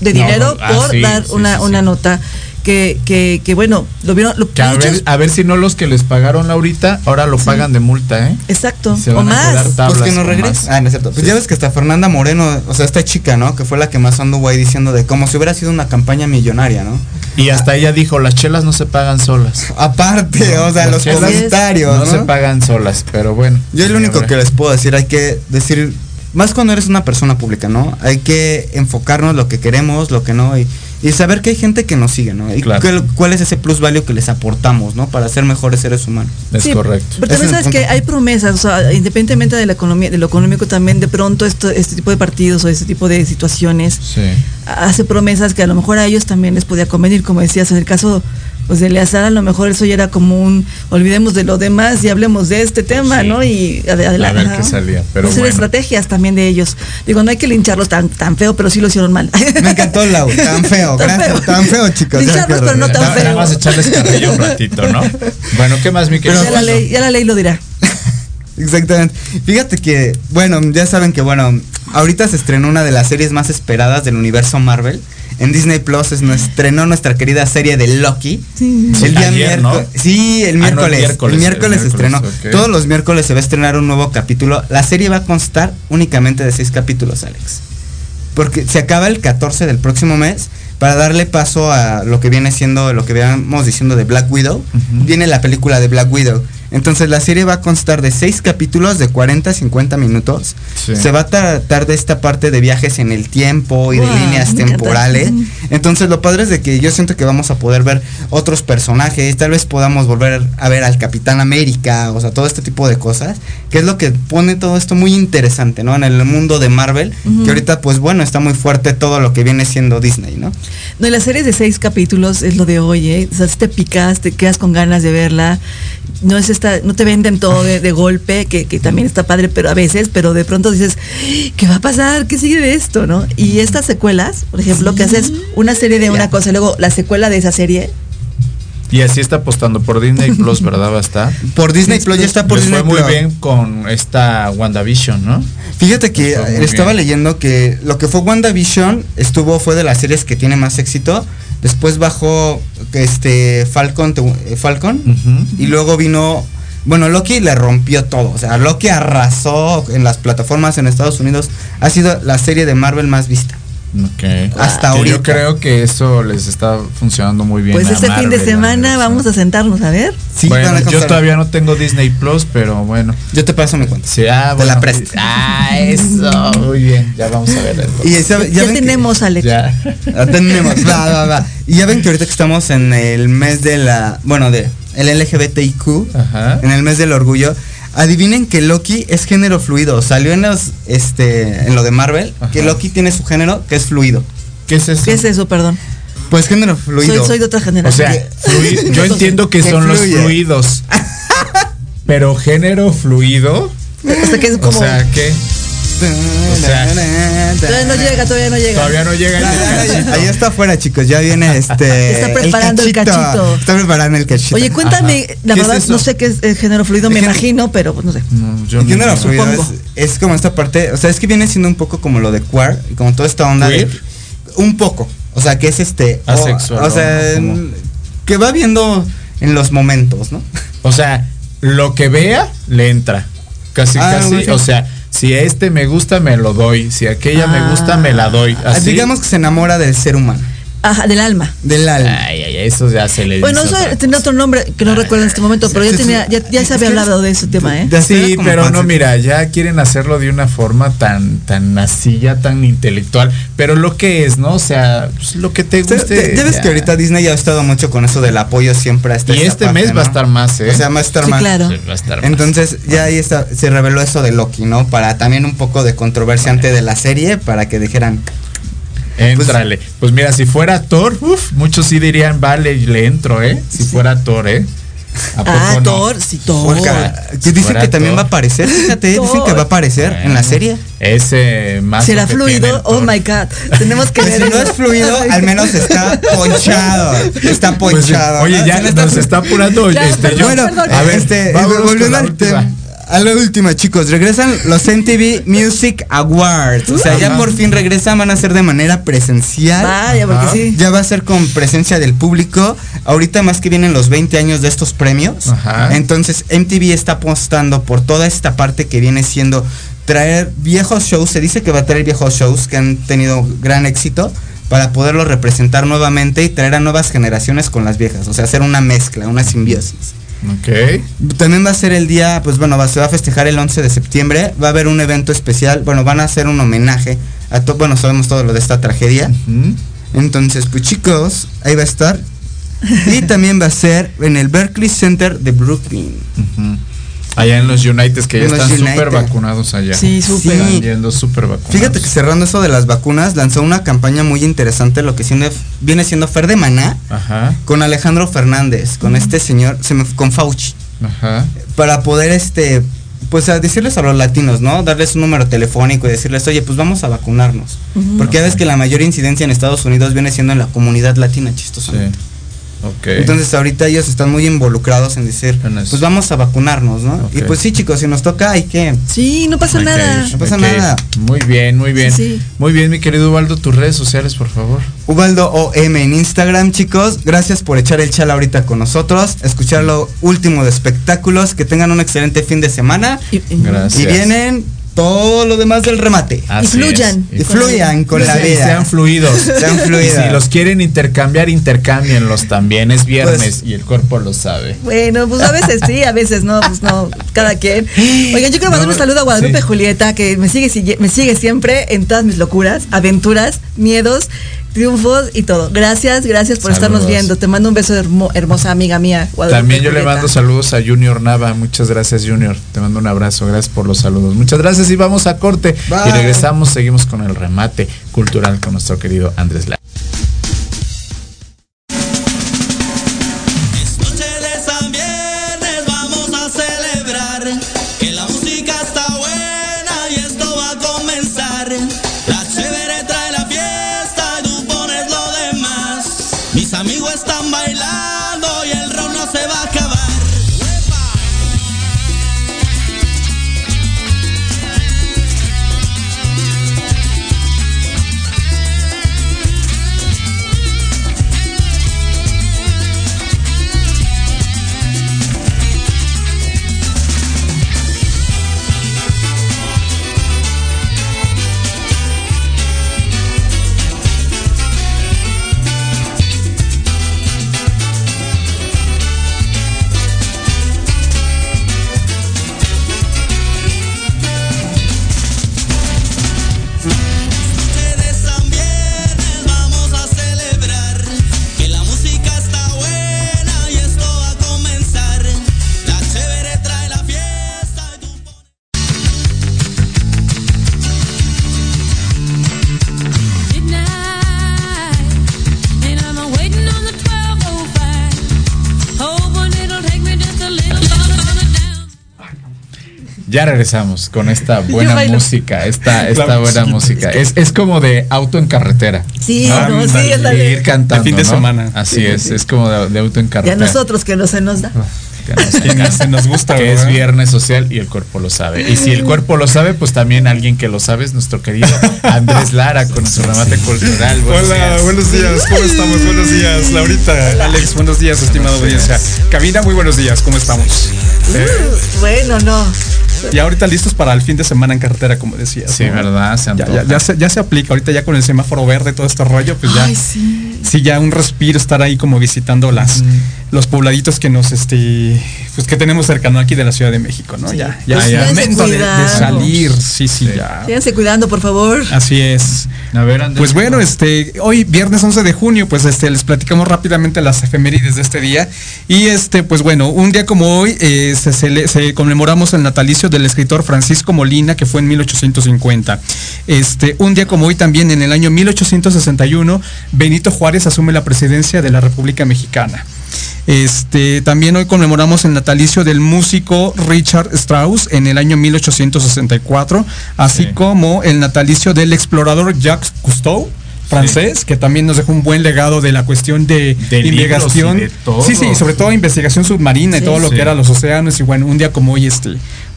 de No, dinero ah, por sí, dar sí, una, sí, una sí. nota que, que, que bueno, lo vieron, lo, Que a, muchos- ver, a ver si no los que les pagaron ahorita, ahora lo pagan de multa, ¿eh? exacto, o a más. tablas Pues que no o regrese. más. Ah, no es cierto. Pues Sí. ya ves que hasta Fernanda Moreno, o sea, esta chica, ¿no? Que fue la que más anduvo ahí diciendo de como si hubiera sido una campaña millonaria, ¿no? Y hasta ella dijo, las chelas no se pagan solas. Aparte, o sea, Las los chelas comentarios, no, ¿no? se pagan solas, pero bueno. Yo lo único que les puedo decir, hay que decir, más cuando eres una persona pública, ¿no? Hay que enfocarnos lo que queremos, lo que no, y, y saber que hay gente que nos sigue, ¿no? Y Claro. cuál, cuál es ese plus value que les aportamos, ¿no? Para ser mejores seres humanos. Es Sí, correcto. Pero también sabes que hay promesas, o sea, independientemente de la economía, de lo económico también, de pronto esto, este tipo de partidos o este tipo de situaciones Sí. Hace promesas que a lo mejor a ellos también les podía convenir, como decías, en el caso pues de Eleazar, a lo mejor eso ya era como un olvidemos de lo demás y hablemos de este tema, sí. ¿no? Y ade- A adelante. ver qué salía, pero bueno. estrategias también de ellos. Digo, no hay que lincharlos tan, tan feo, pero sí lo hicieron mal. Me encantó Lau, tan <laughs> feo, Tan gracias, feo. tan feo, chicos. Lincharlos, pero no tan Nada- Nada feo. más echarles carrillo un ratito, ¿no? <laughs> Bueno, ¿qué más, mi querido? ya, la ley, ya la ley lo dirá. Exactamente. Fíjate que, bueno, ya saben que, bueno, ahorita se estrenó una de las series más esperadas del universo Marvel. En Disney Plus se nos estrenó nuestra querida serie de Loki. Sí. El día Ayer, ¿no? miércoles. Sí, el Ah, no, el miércoles. miércoles, el miércoles el se estrenó. Todos los miércoles se va a estrenar un nuevo capítulo. La serie va a constar únicamente de seis capítulos, Alex. Porque se acaba el 14 del próximo mes. Para darle paso a lo que viene siendo, lo que veníamos diciendo de Black Widow, viene la película de Black Widow. Entonces la serie va a constar de seis capítulos de 40 a 50 minutos. Sí. Se va a tratar de esta parte de viajes en el tiempo y de líneas temporales. Entonces lo padre es de que yo siento que vamos a poder ver otros personajes, tal vez podamos volver a ver al Capitán América, o sea, todo este tipo de cosas, que es lo que pone todo esto muy interesante, ¿no? En el mundo de Marvel, que ahorita pues bueno, está muy fuerte todo lo que viene siendo Disney, ¿no? No, y la serie de seis capítulos es lo de hoy, ¿eh? O sea, te picas, te quedas con ganas de verla. No es esta, no te venden todo de, de golpe, que, que también está padre, pero a veces, pero de pronto dices, ¿qué va a pasar? ¿Qué sigue de esto? ¿No? Y estas secuelas, por ejemplo, que haces una serie de una cosa y luego la secuela de esa serie, Y así está apostando por Disney Plus, <laughs> ¿verdad? Va a estar. Por Disney Plus ya está por Les Disney fue muy Plus. bien con esta WandaVision, ¿no? Fíjate que eh, estaba bien. leyendo que lo que fue WandaVision estuvo fue de las series que tiene más éxito. Después bajó este Falcon te- Falcon y luego vino bueno, Loki le rompió todo, o sea, Loki arrasó en las plataformas en Estados Unidos. Ha sido la serie de Marvel más vista. Hasta Que ahorita. Yo creo que eso les está funcionando muy bien. pues este fin de semana vamos a sentarnos a ver. Sí, bueno, yo todavía no tengo Disney Plus, pero bueno. Yo te paso mi cuenta. Sí, ah, Te la presto. Ah, eso. Muy bien. Ya vamos a ver. entonces. Y esa- Ya, ven que- tenemos, Alex. Ya. La tenemos, va, va, va. Y ya ven que ahorita que estamos en el mes de la, bueno, de el LGBTIQ, Ajá. en el mes del orgullo. Adivinen que Loki es género fluido. Salió en los, este, en lo de Marvel, que. Loki tiene su género que es fluido. ¿Qué es eso? ¿Qué es eso, perdón? Pues género fluido. Soy, soy de otra O generación. sea, flui- yo <laughs> entiendo que Que son los fluidos. <laughs> Pero género fluido. o sea, que es O como. sea, ¿qué? O sea, todavía no llega, todavía no llega. Todavía no llega el. Ahí está afuera, chicos. Ya viene este. <laughs> Está preparando el cachito. Está preparando el cachito. Oye, cuéntame, Ajá. la ¿Qué es verdad no sé qué es el género fluido, me género- imagino, pero pues no sé. No, yo El género no. fluido es, como esta parte, o sea, es que viene siendo un poco como lo de queer y como toda esta onda de un poco, o sea, que es este Asexual, o, sea, que va viendo en los momentos, ¿no? O sea, lo que vea, le entra. Casi, Ah, casi. bueno. O sea, si este me gusta, me lo doy. Si aquella me Ah. gusta, me la doy. Así. Digamos que se enamora del ser humano, Ajá, del alma. del alma. Ay, ay, ay, eso ya se le Bueno, eso cosa. otro nombre que no recuerdo en este momento, pero ya tenía, ya, ya se había hablado de ese tema, ¿eh? Ya Sí, pero no, mira, ya quieren hacerlo de una forma tan, tan así, ya tan intelectual. Pero lo que es, ¿no? O sea, pues, lo que te guste. ya, ya ves ya. que ahorita Disney ya ha estado mucho con eso del apoyo siempre a esta Y este parte, mes va a estar más, ¿eh? O sea, va a estar Sí, más. claro. Sí, va a estar más. Entonces ya ahí está, se reveló eso de Loki, ¿no? Para también un poco de controversia antes de la serie, para que dijeran, Éntrale. Pues, mira, si fuera Thor, uf, muchos sí dirían, vale, le entro, ¿eh? Si fuera Thor, ¿eh? ¿A poco Ah, no? Thor, sí, Thor. Si dice fuera que también Thor. va a aparecer, fíjate, dicen que va a aparecer en la serie. Ese más. ¿Será fluido? Oh my god. Tenemos que Pues ver si no es fluido, <laughs> al menos está ponchado. Está Pues, ponchado. oye, ya nos está apurando. Ya, este, perdón, yo- Bueno, perdón. a ver, este, volviendo la al última. tema. A la última, chicos, regresan los MTV Music Awards. O sea, ya por fin regresan, van a ser de manera presencial. Vaya, porque sí. Ya va a ser con presencia del público. Ahorita más que vienen los 20 años de estos premios. Ajá. Entonces MTV está apostando por toda esta parte que viene siendo traer viejos shows. Se dice que va a traer viejos shows que han tenido gran éxito para poderlos representar nuevamente y traer a nuevas generaciones con las viejas. O sea, hacer una mezcla, una simbiosis. Ok. También va a ser el día, pues bueno, va, se va a festejar el 11 de septiembre. Va a haber un evento especial. Bueno, van a hacer un homenaje a todo. Bueno, sabemos todo lo de esta tragedia. Entonces, pues chicos, ahí va a estar. Y también va a ser en el Berkeley Center de Brooklyn. Allá en los United que ya están súper vacunados allá. Sí, súper. Sí. Están yendo súper vacunados. Fíjate que cerrando eso de las vacunas, lanzó una campaña muy interesante, lo que siendo- viene siendo Fer de Maná, Ajá, con Alejandro Fernández, con este señor, se me- con Fauci, ajá. para poder este pues a decirles a los latinos, ¿no? Darles un número telefónico y decirles, oye, pues vamos a vacunarnos. Porque ya ves que la mayor incidencia en Estados Unidos viene siendo en la comunidad latina, chistosamente. Sí. Entonces ahorita ellos están muy involucrados en decir, En pues vamos a vacunarnos, ¿no? Y pues sí, chicos, si nos toca hay que... Sí, no pasa Hay nada. ir, No pasa nada. Muy bien, muy bien. Sí, sí. Muy bien, mi querido Ubaldo, tus redes sociales, por favor. Ubaldo OM en Instagram, chicos. Gracias por echar el chal ahorita con nosotros, escuchar lo último de espectáculos, que tengan un excelente fin de semana. Y, y- Gracias. Y vienen todo lo demás del remate. Así fluyan. es. Y fluyan con la vida. Sean fluidos. <laughs> Sean Y fluidas. si los quieren intercambiar, intercámbienlos también. Es viernes Pues- y el cuerpo lo sabe. Bueno, pues a veces sí, a veces no, pues no, cada quien. Oigan, yo quiero mandar No, un saludo a Guadalupe sí. Julieta, que me sigue, sigue- me sigue siempre en todas mis locuras, aventuras, miedos, triunfos y todo. Gracias, gracias por estarnos viendo. Te mando un beso hermo- hermosa amiga mía, Guadalupe También yo le mando saludos a Junior Nava. Muchas gracias, Junior. Te mando un abrazo. Gracias por los saludos. Muchas gracias y vamos a corte. Bye. Y regresamos, seguimos con el remate cultural con nuestro querido Andrés Lara. Ya regresamos con esta <laughs> buena música, esta, esta La buena música. Es, es como de auto en carretera. Sí, ¿no? no, sí, Y ándale. ir cantando. De fin de ¿no? semana. Así es, es como de, de auto en Y a carretera. nosotros que no se nos da. <laughs> Que nos- Que nos- se nos gusta, que es viernes social y el cuerpo lo sabe. Y si el cuerpo lo sabe, pues también alguien que lo sabe es nuestro querido Andrés Lara con su remate cultural. Buenos Hola, días. buenos días, ¿cómo estamos? Buenos días, Laurita, Alex, buenos días, estimado audiencia. Cabina, muy buenos días, ¿cómo estamos? Uh, bueno, no. Y ahorita listos para el fin de semana en carretera, como decías. Sí, ¿no? ¿verdad? Se Ya, ya, ya se, ya se aplica, ahorita ya con el semáforo verde, todo este rollo, pues ya. Ay, sí. sí, ya un respiro estar ahí como visitando las los pobladitos que nos este pues que tenemos cercano aquí de la Ciudad de México, ¿no? Sí. Ya, ya, Pues ya. momento de, salir, sí, sí, Sí. ya. Síganse cuidando, por favor. Así es. A ver, Andrés. Pues bueno, este, hoy viernes 11 de junio, pues este, les platicamos rápidamente las efemérides de este día. Y este, pues bueno, un día como hoy eh, se conmemoramos el natalicio del escritor Francisco Molina, que fue en 1850. Este, un día como hoy también, en el año 1861, Benito Juárez asume la presidencia de la República Mexicana. Este, también hoy conmemoramos el natalicio del músico Richard Strauss en el año 1864, así Sí. como el natalicio del explorador Jacques Cousteau francés, que también nos dejó un buen legado de la cuestión de, De investigación. libros y de todo. Sí, sí, y sobre todo investigación submarina y todo lo Sí. que era los océanos. Y bueno, un día como hoy, este,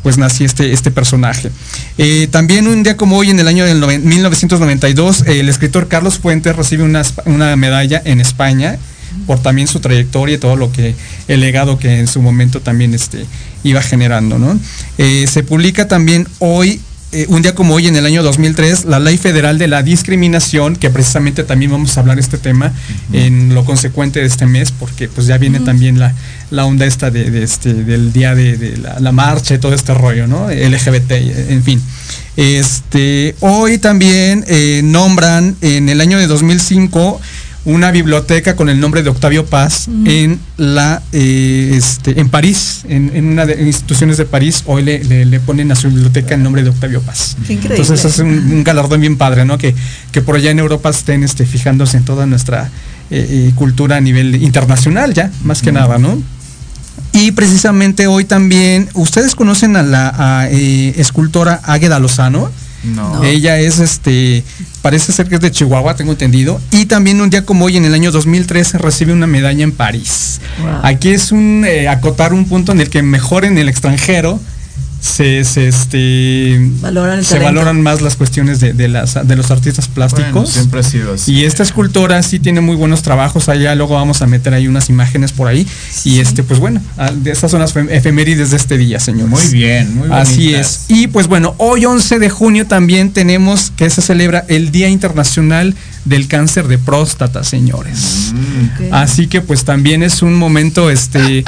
pues nací este, este personaje. Eh, también un día como hoy, en el año del noven- 1992, el escritor Carlos Fuentes recibe una, una medalla en España por también su trayectoria y todo lo que el legado que en su momento también este iba generando no Eh, se publica también hoy eh, un día como hoy en el año 2003 la ley federal de la discriminación que precisamente también vamos a hablar este tema en lo consecuente de este mes porque pues ya viene también la, la onda esta de, de este del día de, de la, la marcha y todo este rollo no LGBT en fin. Este hoy también eh, nombran en el año de 2005 una biblioteca con el nombre de Octavio Paz en la eh, este, en París, en, en una de instituciones de París, hoy le, le- le ponen a su biblioteca el nombre de Octavio Paz. Increíble. Entonces es un, un galardón bien padre, ¿no? Que, que por allá en Europa estén este, fijándose en toda nuestra eh, eh, cultura a nivel internacional ya, más que nada, ¿no? Y precisamente hoy también, ¿ustedes conocen a la a, eh, escultora Águeda Lozano? No. Ella es este, parece ser que es de Chihuahua, tengo entendido. Y también un día como hoy, en el año 2013, recibe una medalla en París. Wow. Aquí es un eh, acotar un punto en el que mejor en el extranjero se, se, este, Valoran se valoran más las cuestiones de, de las, de los artistas plásticos. Bueno, siempre ha sido así. Y esta escultora sí tiene muy buenos trabajos allá, luego vamos a meter ahí unas imágenes por ahí. Y este, pues bueno, ah, de estas son las fem- efemérides de este día, señores. Muy bien, muy Así bonitas. es. Y pues bueno, hoy 11 de junio también tenemos que se celebra el Día Internacional del Cáncer de Próstata, señores. Ok. Así que pues también es un momento este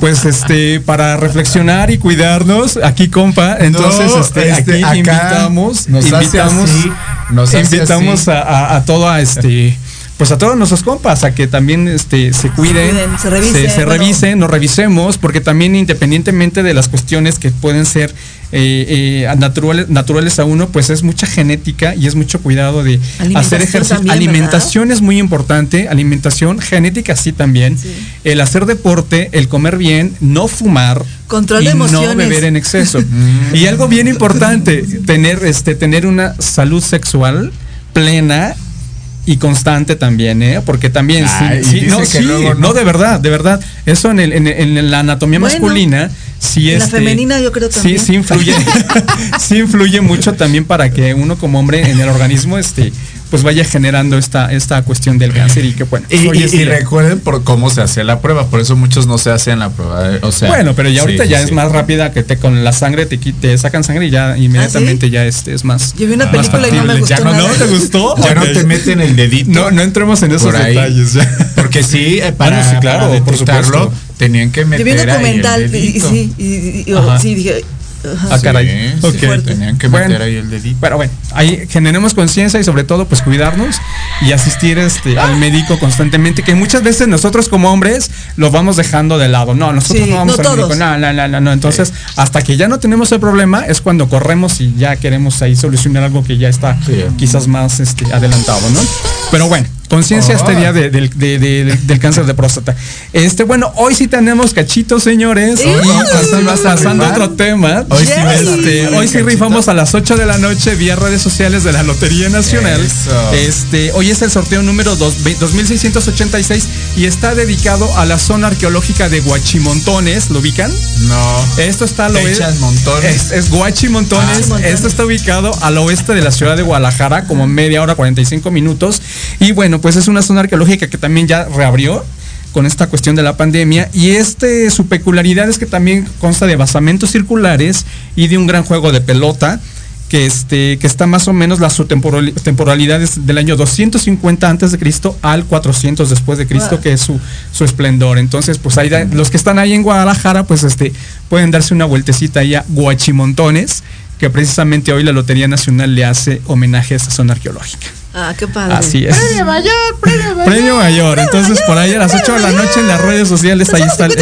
pues este para reflexionar y cuidarnos aquí compa entonces No, este, este, aquí invitamos nos hace invitamos así, nos hace invitamos así. a, a, a todo a este pues a todos nuestros compas a que también este se cuiden, cuiden, se revisen, se, se bueno. revisen, nos revisemos porque también independientemente de las cuestiones que pueden ser eh, eh, naturales, naturales a uno, pues es mucha genética y es mucho cuidado de hacer ejercicio. también, alimentación es muy importante, alimentación, genética sí también. Sí. El hacer deporte, el comer bien, no fumar. Control y de emociones. no beber en exceso. <laughs> y algo bien importante, tener, este, tener una salud sexual plena y constante también, ¿eh? Porque también, sí, Ay, sí, dice no, que sí, no. no. de verdad, de verdad. Eso en, el, en, en la anatomía Bueno, masculina, sí en la este, femenina yo creo sí, también. sí influye, <laughs> sí influye mucho también para que uno como hombre en el organismo, este, pues vaya generando esta, esta cuestión del cáncer y que bueno. Y, y- recuerden por cómo se hace la prueba, por eso muchos no se hacen la prueba. eh, O sea, bueno, pero ya ahorita sí, ya sí, es sí. más rápida que te con la sangre te, te sacan sangre y ya inmediatamente ya este es más. Yo vi una película y no me gustó Ya no, nada. ¿no te gustó? <laughs> Ya no te meten el dedito. No, no entremos en esos detalles. ya. Porque sí, eh, para, Ah, no, sí, claro, para por detectarlo, supuesto. Tenían que Yo meter vi un ahí el documental y, y dedito. sí, y, y- y- Ajá. sí, dije. ajá. Ah, caray. Sí, tenían que Bueno. meter ahí el dedito. Pero bueno, ahí generemos conciencia y sobre todo pues cuidarnos y asistir este, al médico constantemente, que muchas veces nosotros como hombres lo vamos dejando de lado. No, nosotros Sí, no vamos no al médico. No, no, no, no, no. Entonces, hasta que ya no tenemos el problema es cuando corremos y ya queremos ahí solucionar algo que ya está Sí. quizás más este, adelantado, ¿no? Pero bueno, conciencia este Ah. día de- del- de- de- del cáncer de próstata. Este, bueno, hoy sí tenemos cachitos, señores. Hoy pasando, vas a pasando otro tema. Hoy sí Este, hoy sí rifamos a las 8 de la noche vía redes sociales de la Lotería Nacional. Eso. Este, hoy es el sorteo número dos- ve- 2686 y está dedicado a la zona arqueológica de Guachimontones. ¿Lo ubican? No. Esto está al Te oeste. Es, es Guachimontones. Ah. Esto está ubicado al oeste de la ciudad de Guadalajara, como media hora, 45 minutos. Y bueno, pues es una zona arqueológica que también ya reabrió con esta cuestión de la pandemia. Y este, su peculiaridad es que también consta de basamentos circulares y de un gran juego de pelota. Que, este, que está más o menos la su temporali- temporalidad es del año 250 antes de Cristo al 400 después de Cristo, que es su, su esplendor. Entonces, pues ahí da- los que están ahí en Guadalajara, pues este, pueden darse una vueltecita ahí a Guachimontones, que precisamente hoy la Lotería Nacional le hace homenaje a esta zona arqueológica. Ah, qué padre. Así es. Premio mayor, premio mayor. Entonces, por ahí a las 8 de la noche en las redes sociales, ahí está el.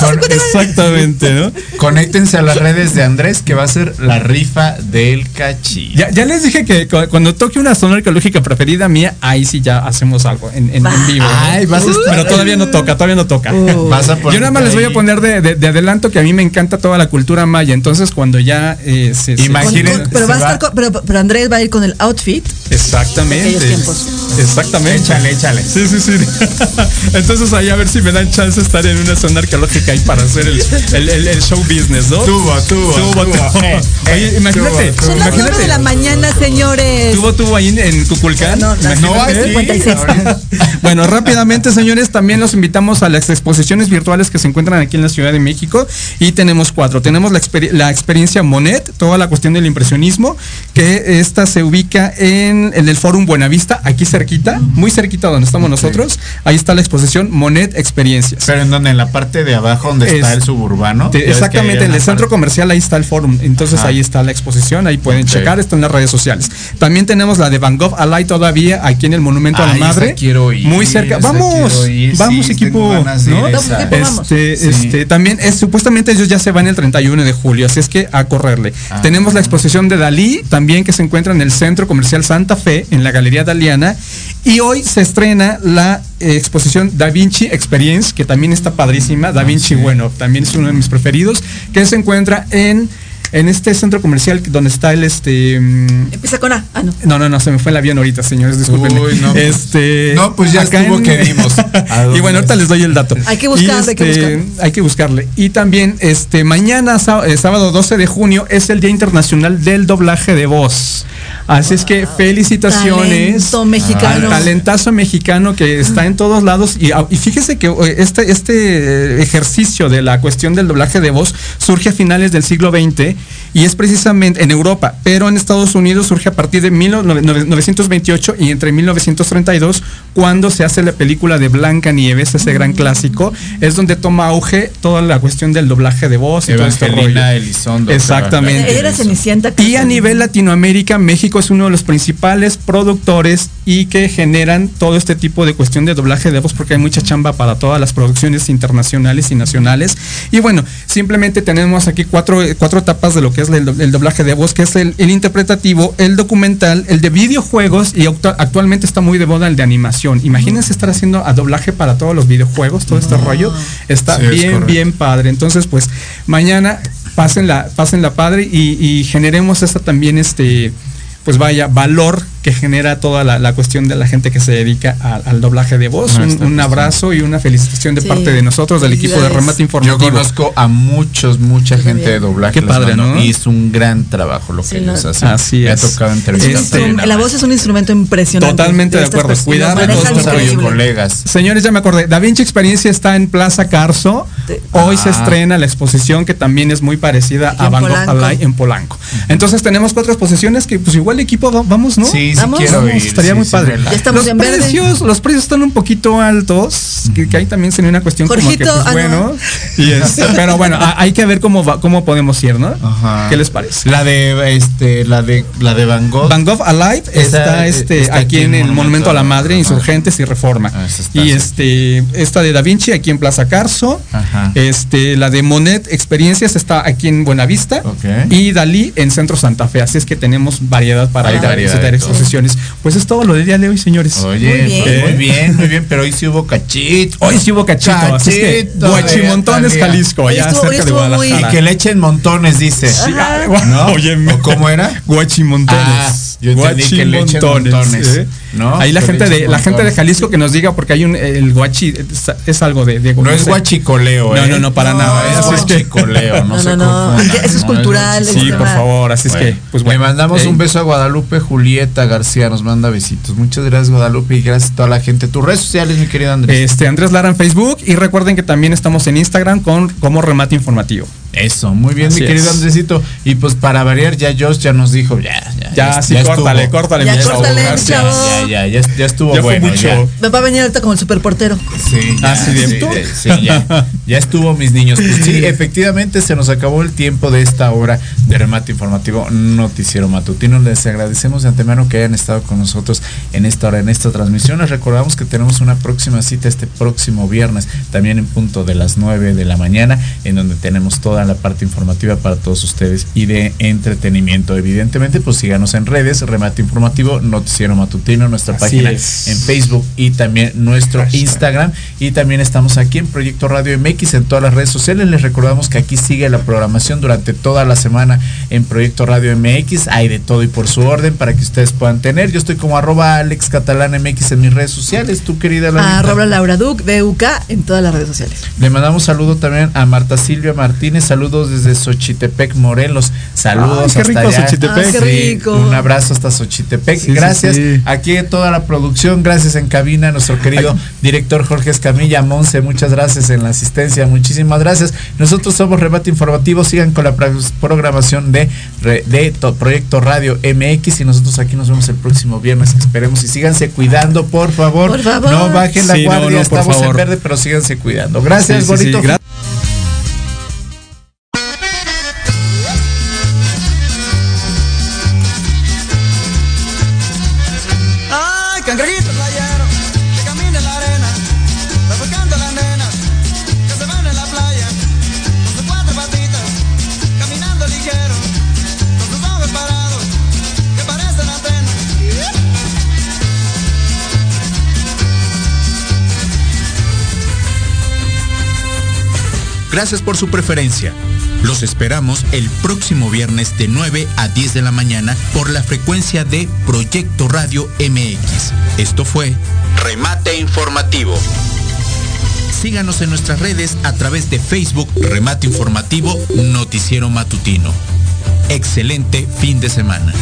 Con- Exactamente, ¿no? Conéctense a las redes de Andrés que va a ser la rifa del cachillo. Ya, ya les dije que cu- cuando toque una zona arqueológica preferida mía, ahí sí ya hacemos algo en, en- en vivo. ¿no? Ay, vas a estar- Pero todavía no toca, todavía no toca. Uh. Vas a poner Yo nada más les voy a poner de, de- de adelanto que a mí me encanta toda la cultura maya. Entonces, cuando ya eh, se. se- Con- Imaginen- con- pero se va a va- estar con- pero, pero Andrés va a ir con el outfit. Exactamente. Exactamente. Échale, échale. Sí, sí, sí. <laughs> Entonces ahí a ver si me dan chance de estar en una zona arqueológica ahí para hacer el, el- el- el show business, ¿no? Tuvo, tuvo, Tuvo, tuvo. tuvo. Eh, Oye, eh, imagínate, Son las imagínate. 9 de la mañana, señores. Tuvo, tuvo ahí en, en Cuculcán. No, seis. <laughs> Bueno, rápidamente, señores, también los invitamos a las exposiciones virtuales que se encuentran aquí en la Ciudad de México. Y tenemos cuatro. Tenemos la, exper- la experiencia Monet, toda la cuestión del impresionismo, que esta se ubica en, en el Fórum Buenavista, aquí cerquita, muy cerquita donde estamos nosotros. Ahí está la exposición Monet Experiencias. Pero en donde en la parte de abajo donde está Es- el suburbano. Te- exactamente, en el centro comercial ahí está el forum, entonces Ajá. ahí está la exposición, ahí pueden checar, está en las redes sociales. También tenemos la de Van Gogh Alay todavía aquí en el Monumento a la Madre. quiero ir, muy cerca. esa Vamos, quiero ir, vamos sí, equipo, ¿no? Este, Sí. este, también es supuestamente ellos ya se van el 31 de julio, así es que a correrle. Ah. Tenemos la exposición de Dalí, también que se encuentra en el Centro Comercial Santa Fe, en la Galería Daliana. Y hoy se estrena la eh, exposición Da Vinci Experience, que también está padrísima. Da Vinci, sí. bueno, también es uno de mis preferidos, que se encuentra en en este centro comercial donde está el este mm, Empieza con A. Ah, no. no, no, no, se me fue el avión ahorita, señores, disculpen. No, pues- este, no, pues ya estuvo que vimos. <laughs> ¿A y bueno, ahorita es? les doy el dato. Hay que buscarle, hay que este, buscarle. hay que buscarle. Y también, este, mañana, eh, sábado 12 de junio, es el Día Internacional del Doblaje de Voz. Así es que felicitaciones Talento mexicano. al talentazo mexicano que está en todos lados. Y, ah, y fíjese que eh, este, este ejercicio de la cuestión del doblaje de voz surge a finales del siglo XX y es precisamente en Europa, pero en Estados Unidos surge a partir de 1928 y entre 1932, cuando se hace la película de Blanca Nieves, ese gran clásico, es donde toma auge toda la cuestión del doblaje de voz y todo este Evangelina rollo. Elizondo. Exactamente. Ella era Cenicienta. Y a nivel Latinoamérica, México es uno de los principales productores y que generan todo este tipo de cuestión de doblaje de voz porque hay mucha chamba para todas las producciones internacionales y nacionales. Y bueno, simplemente tenemos aquí cuatro, cuatro etapas de lo que es el, do- el doblaje de voz, que es el, el interpretativo, el documental, el de videojuegos y actu- actualmente está muy de moda el de animación. Imagínense estar haciendo a doblaje para todos los videojuegos, todo este rollo. Está Sí, bien, bien padre. Entonces, pues mañana pasen la, pasen la padre y, y generemos esta también este pues vaya, valor que genera toda la, la cuestión de la gente que se dedica a- al doblaje de voz. No, Un, abrazo y una felicitación de Sí. parte de nosotros, del equipo de. Remate Yo Informativo. conozco a muchos, mucha gente de doblaje. Qué padre, mando, ¿no? Y es un gran trabajo lo que Sí, ellos hacen. Así Me es. ha tocado Es un entrevistar. instrum- a la voz es un instrumento impresionante. Totalmente de estas acuerdo. este rollo, increíble. colegas. Señores, ya me acordé. Da Vinci Experiencia está en Plaza Carso. De- Hoy se Ah. estrena la exposición que también es muy parecida a Van Gogh en Polanco. Entonces tenemos cuatro exposiciones que pues igual el equipo va- vamos, ¿no? Sí, sí Vamos. quiero Vamos, ir. estaría sí, muy sí, padre. Ya estamos los en verde. precios, los precios están un poquito altos, que, que ahí también sería una cuestión como que Jorgito, pues ah, no. bueno, y este, pero bueno, a- hay que ver cómo va- cómo podemos ir, ¿no? Ajá. ¿Qué les parece? La de este, la de la de Van Gogh. Van Gogh Alive Esa, está eh, este está aquí en el Monumento a la Madre, Ajá. Insurgentes y Reforma. Ah, está, y sí. este esta de Da Vinci aquí en Plaza Carso. Ajá. Este la de Monet Experiencias está aquí en Buenavista. Ok. Y Dalí en Centro Santa Fe. Así es que tenemos variedad para ir a variedad visitar todo. exposiciones. Pues es todo lo del día de hoy, señores. Oye, Muy bien. pues, muy bien, muy bien, pero hoy sí hubo cachito. Hoy sí hubo cachito, así es que Cachito de Guachimontones. Jalisco, allá estuvo- cerca de muy- Y Guadalajara. que le echen montones, dice. Sí, Ajá. ah, ¿No? Óyeme. ¿O cómo era? Guachimontones. Ah, yo entendí que le echen montones, ¿eh? ¿No? Ahí la gente de la gente de. Jalisco que nos diga porque hay un el guachi es, es algo de, de No es sé. guachicoleo, No, ¿eh? no, no, para nada, Es guachicoleo, no, <laughs> No, se no, no, eso es no cultural. Sí, por favor, así es que pues bueno. Le mandamos un beso a Guadalupe Julieta García, nos manda besitos. Muchas gracias Guadalupe y gracias a toda la gente. Tus redes sociales, mi querido Andrés. Este Andrés Lara en Facebook y recuerden que también estamos en Instagram con como remate informativo. Eso, muy bien, Así mi querido es. Andresito. Y pues para variar, ya Josh ya nos dijo, ya, ya. Ya, sí, córtale, estuvo. córtale, Ya mi chavo, córtale, gracias. Ya, ya, ya, estuvo Ya fue bueno. mucho. ya. Me va a venir ahorita como el superportero. Sí, ya, sí, de- sí, ya, ya estuvo, mis niños. Pues sí, efectivamente se nos acabó el tiempo de esta hora de remate informativo Noticiero Matutino. Les agradecemos de antemano que hayan estado con nosotros en esta hora, en esta transmisión. Les recordamos que tenemos una próxima cita este próximo viernes, también en punto de las 9 de la mañana, en donde tenemos toda la parte informativa para todos ustedes y de entretenimiento. Evidentemente, pues síganos en redes, remate informativo, Noticiero Matutino, nuestra Así página es. en Facebook y también nuestro Hashtag. Instagram. Y también estamos aquí en Proyecto Radio MX en todas las redes sociales. Les recordamos que aquí sigue la programación durante toda la semana en Proyecto Radio MX. Hay de todo y por su orden para que ustedes puedan tener. Yo estoy como arroba Alex Catalán MX en mis redes sociales. Tu querida Lalita. Arroba Laura Duc, DUK, en todas las redes sociales. Le mandamos saludo también a Marta Silvia Martínez. Saludos desde Xochitepec, Morelos. Saludos Ay, qué hasta rico allá. Xochitepec. Ah, qué Sí, rico. un abrazo hasta Xochitepec. Sí, sí, gracias sí. aquí toda la producción. Gracias en cabina, nuestro querido director Jorge Escamilla. Monse, muchas gracias en la asistencia. Muchísimas gracias. Nosotros somos Rebate Informativo. Sigan con la pro- programación de, de to- Proyecto Radio MX. Y nosotros aquí nos vemos el próximo viernes. Esperemos y síganse cuidando, por favor. Por favor. No bajen la Sí, guardia. no, por Estamos en favor. verde, pero síganse cuidando. Gracias, Sí, sí, sí, bonito. Gracias por su preferencia. Los esperamos el próximo viernes de 9 a 10 de la mañana por la frecuencia de Proyecto Radio MX. Esto fue Remate Informativo. Síganos en nuestras redes a través de Facebook Remate Informativo Noticiero Matutino. Excelente fin de semana.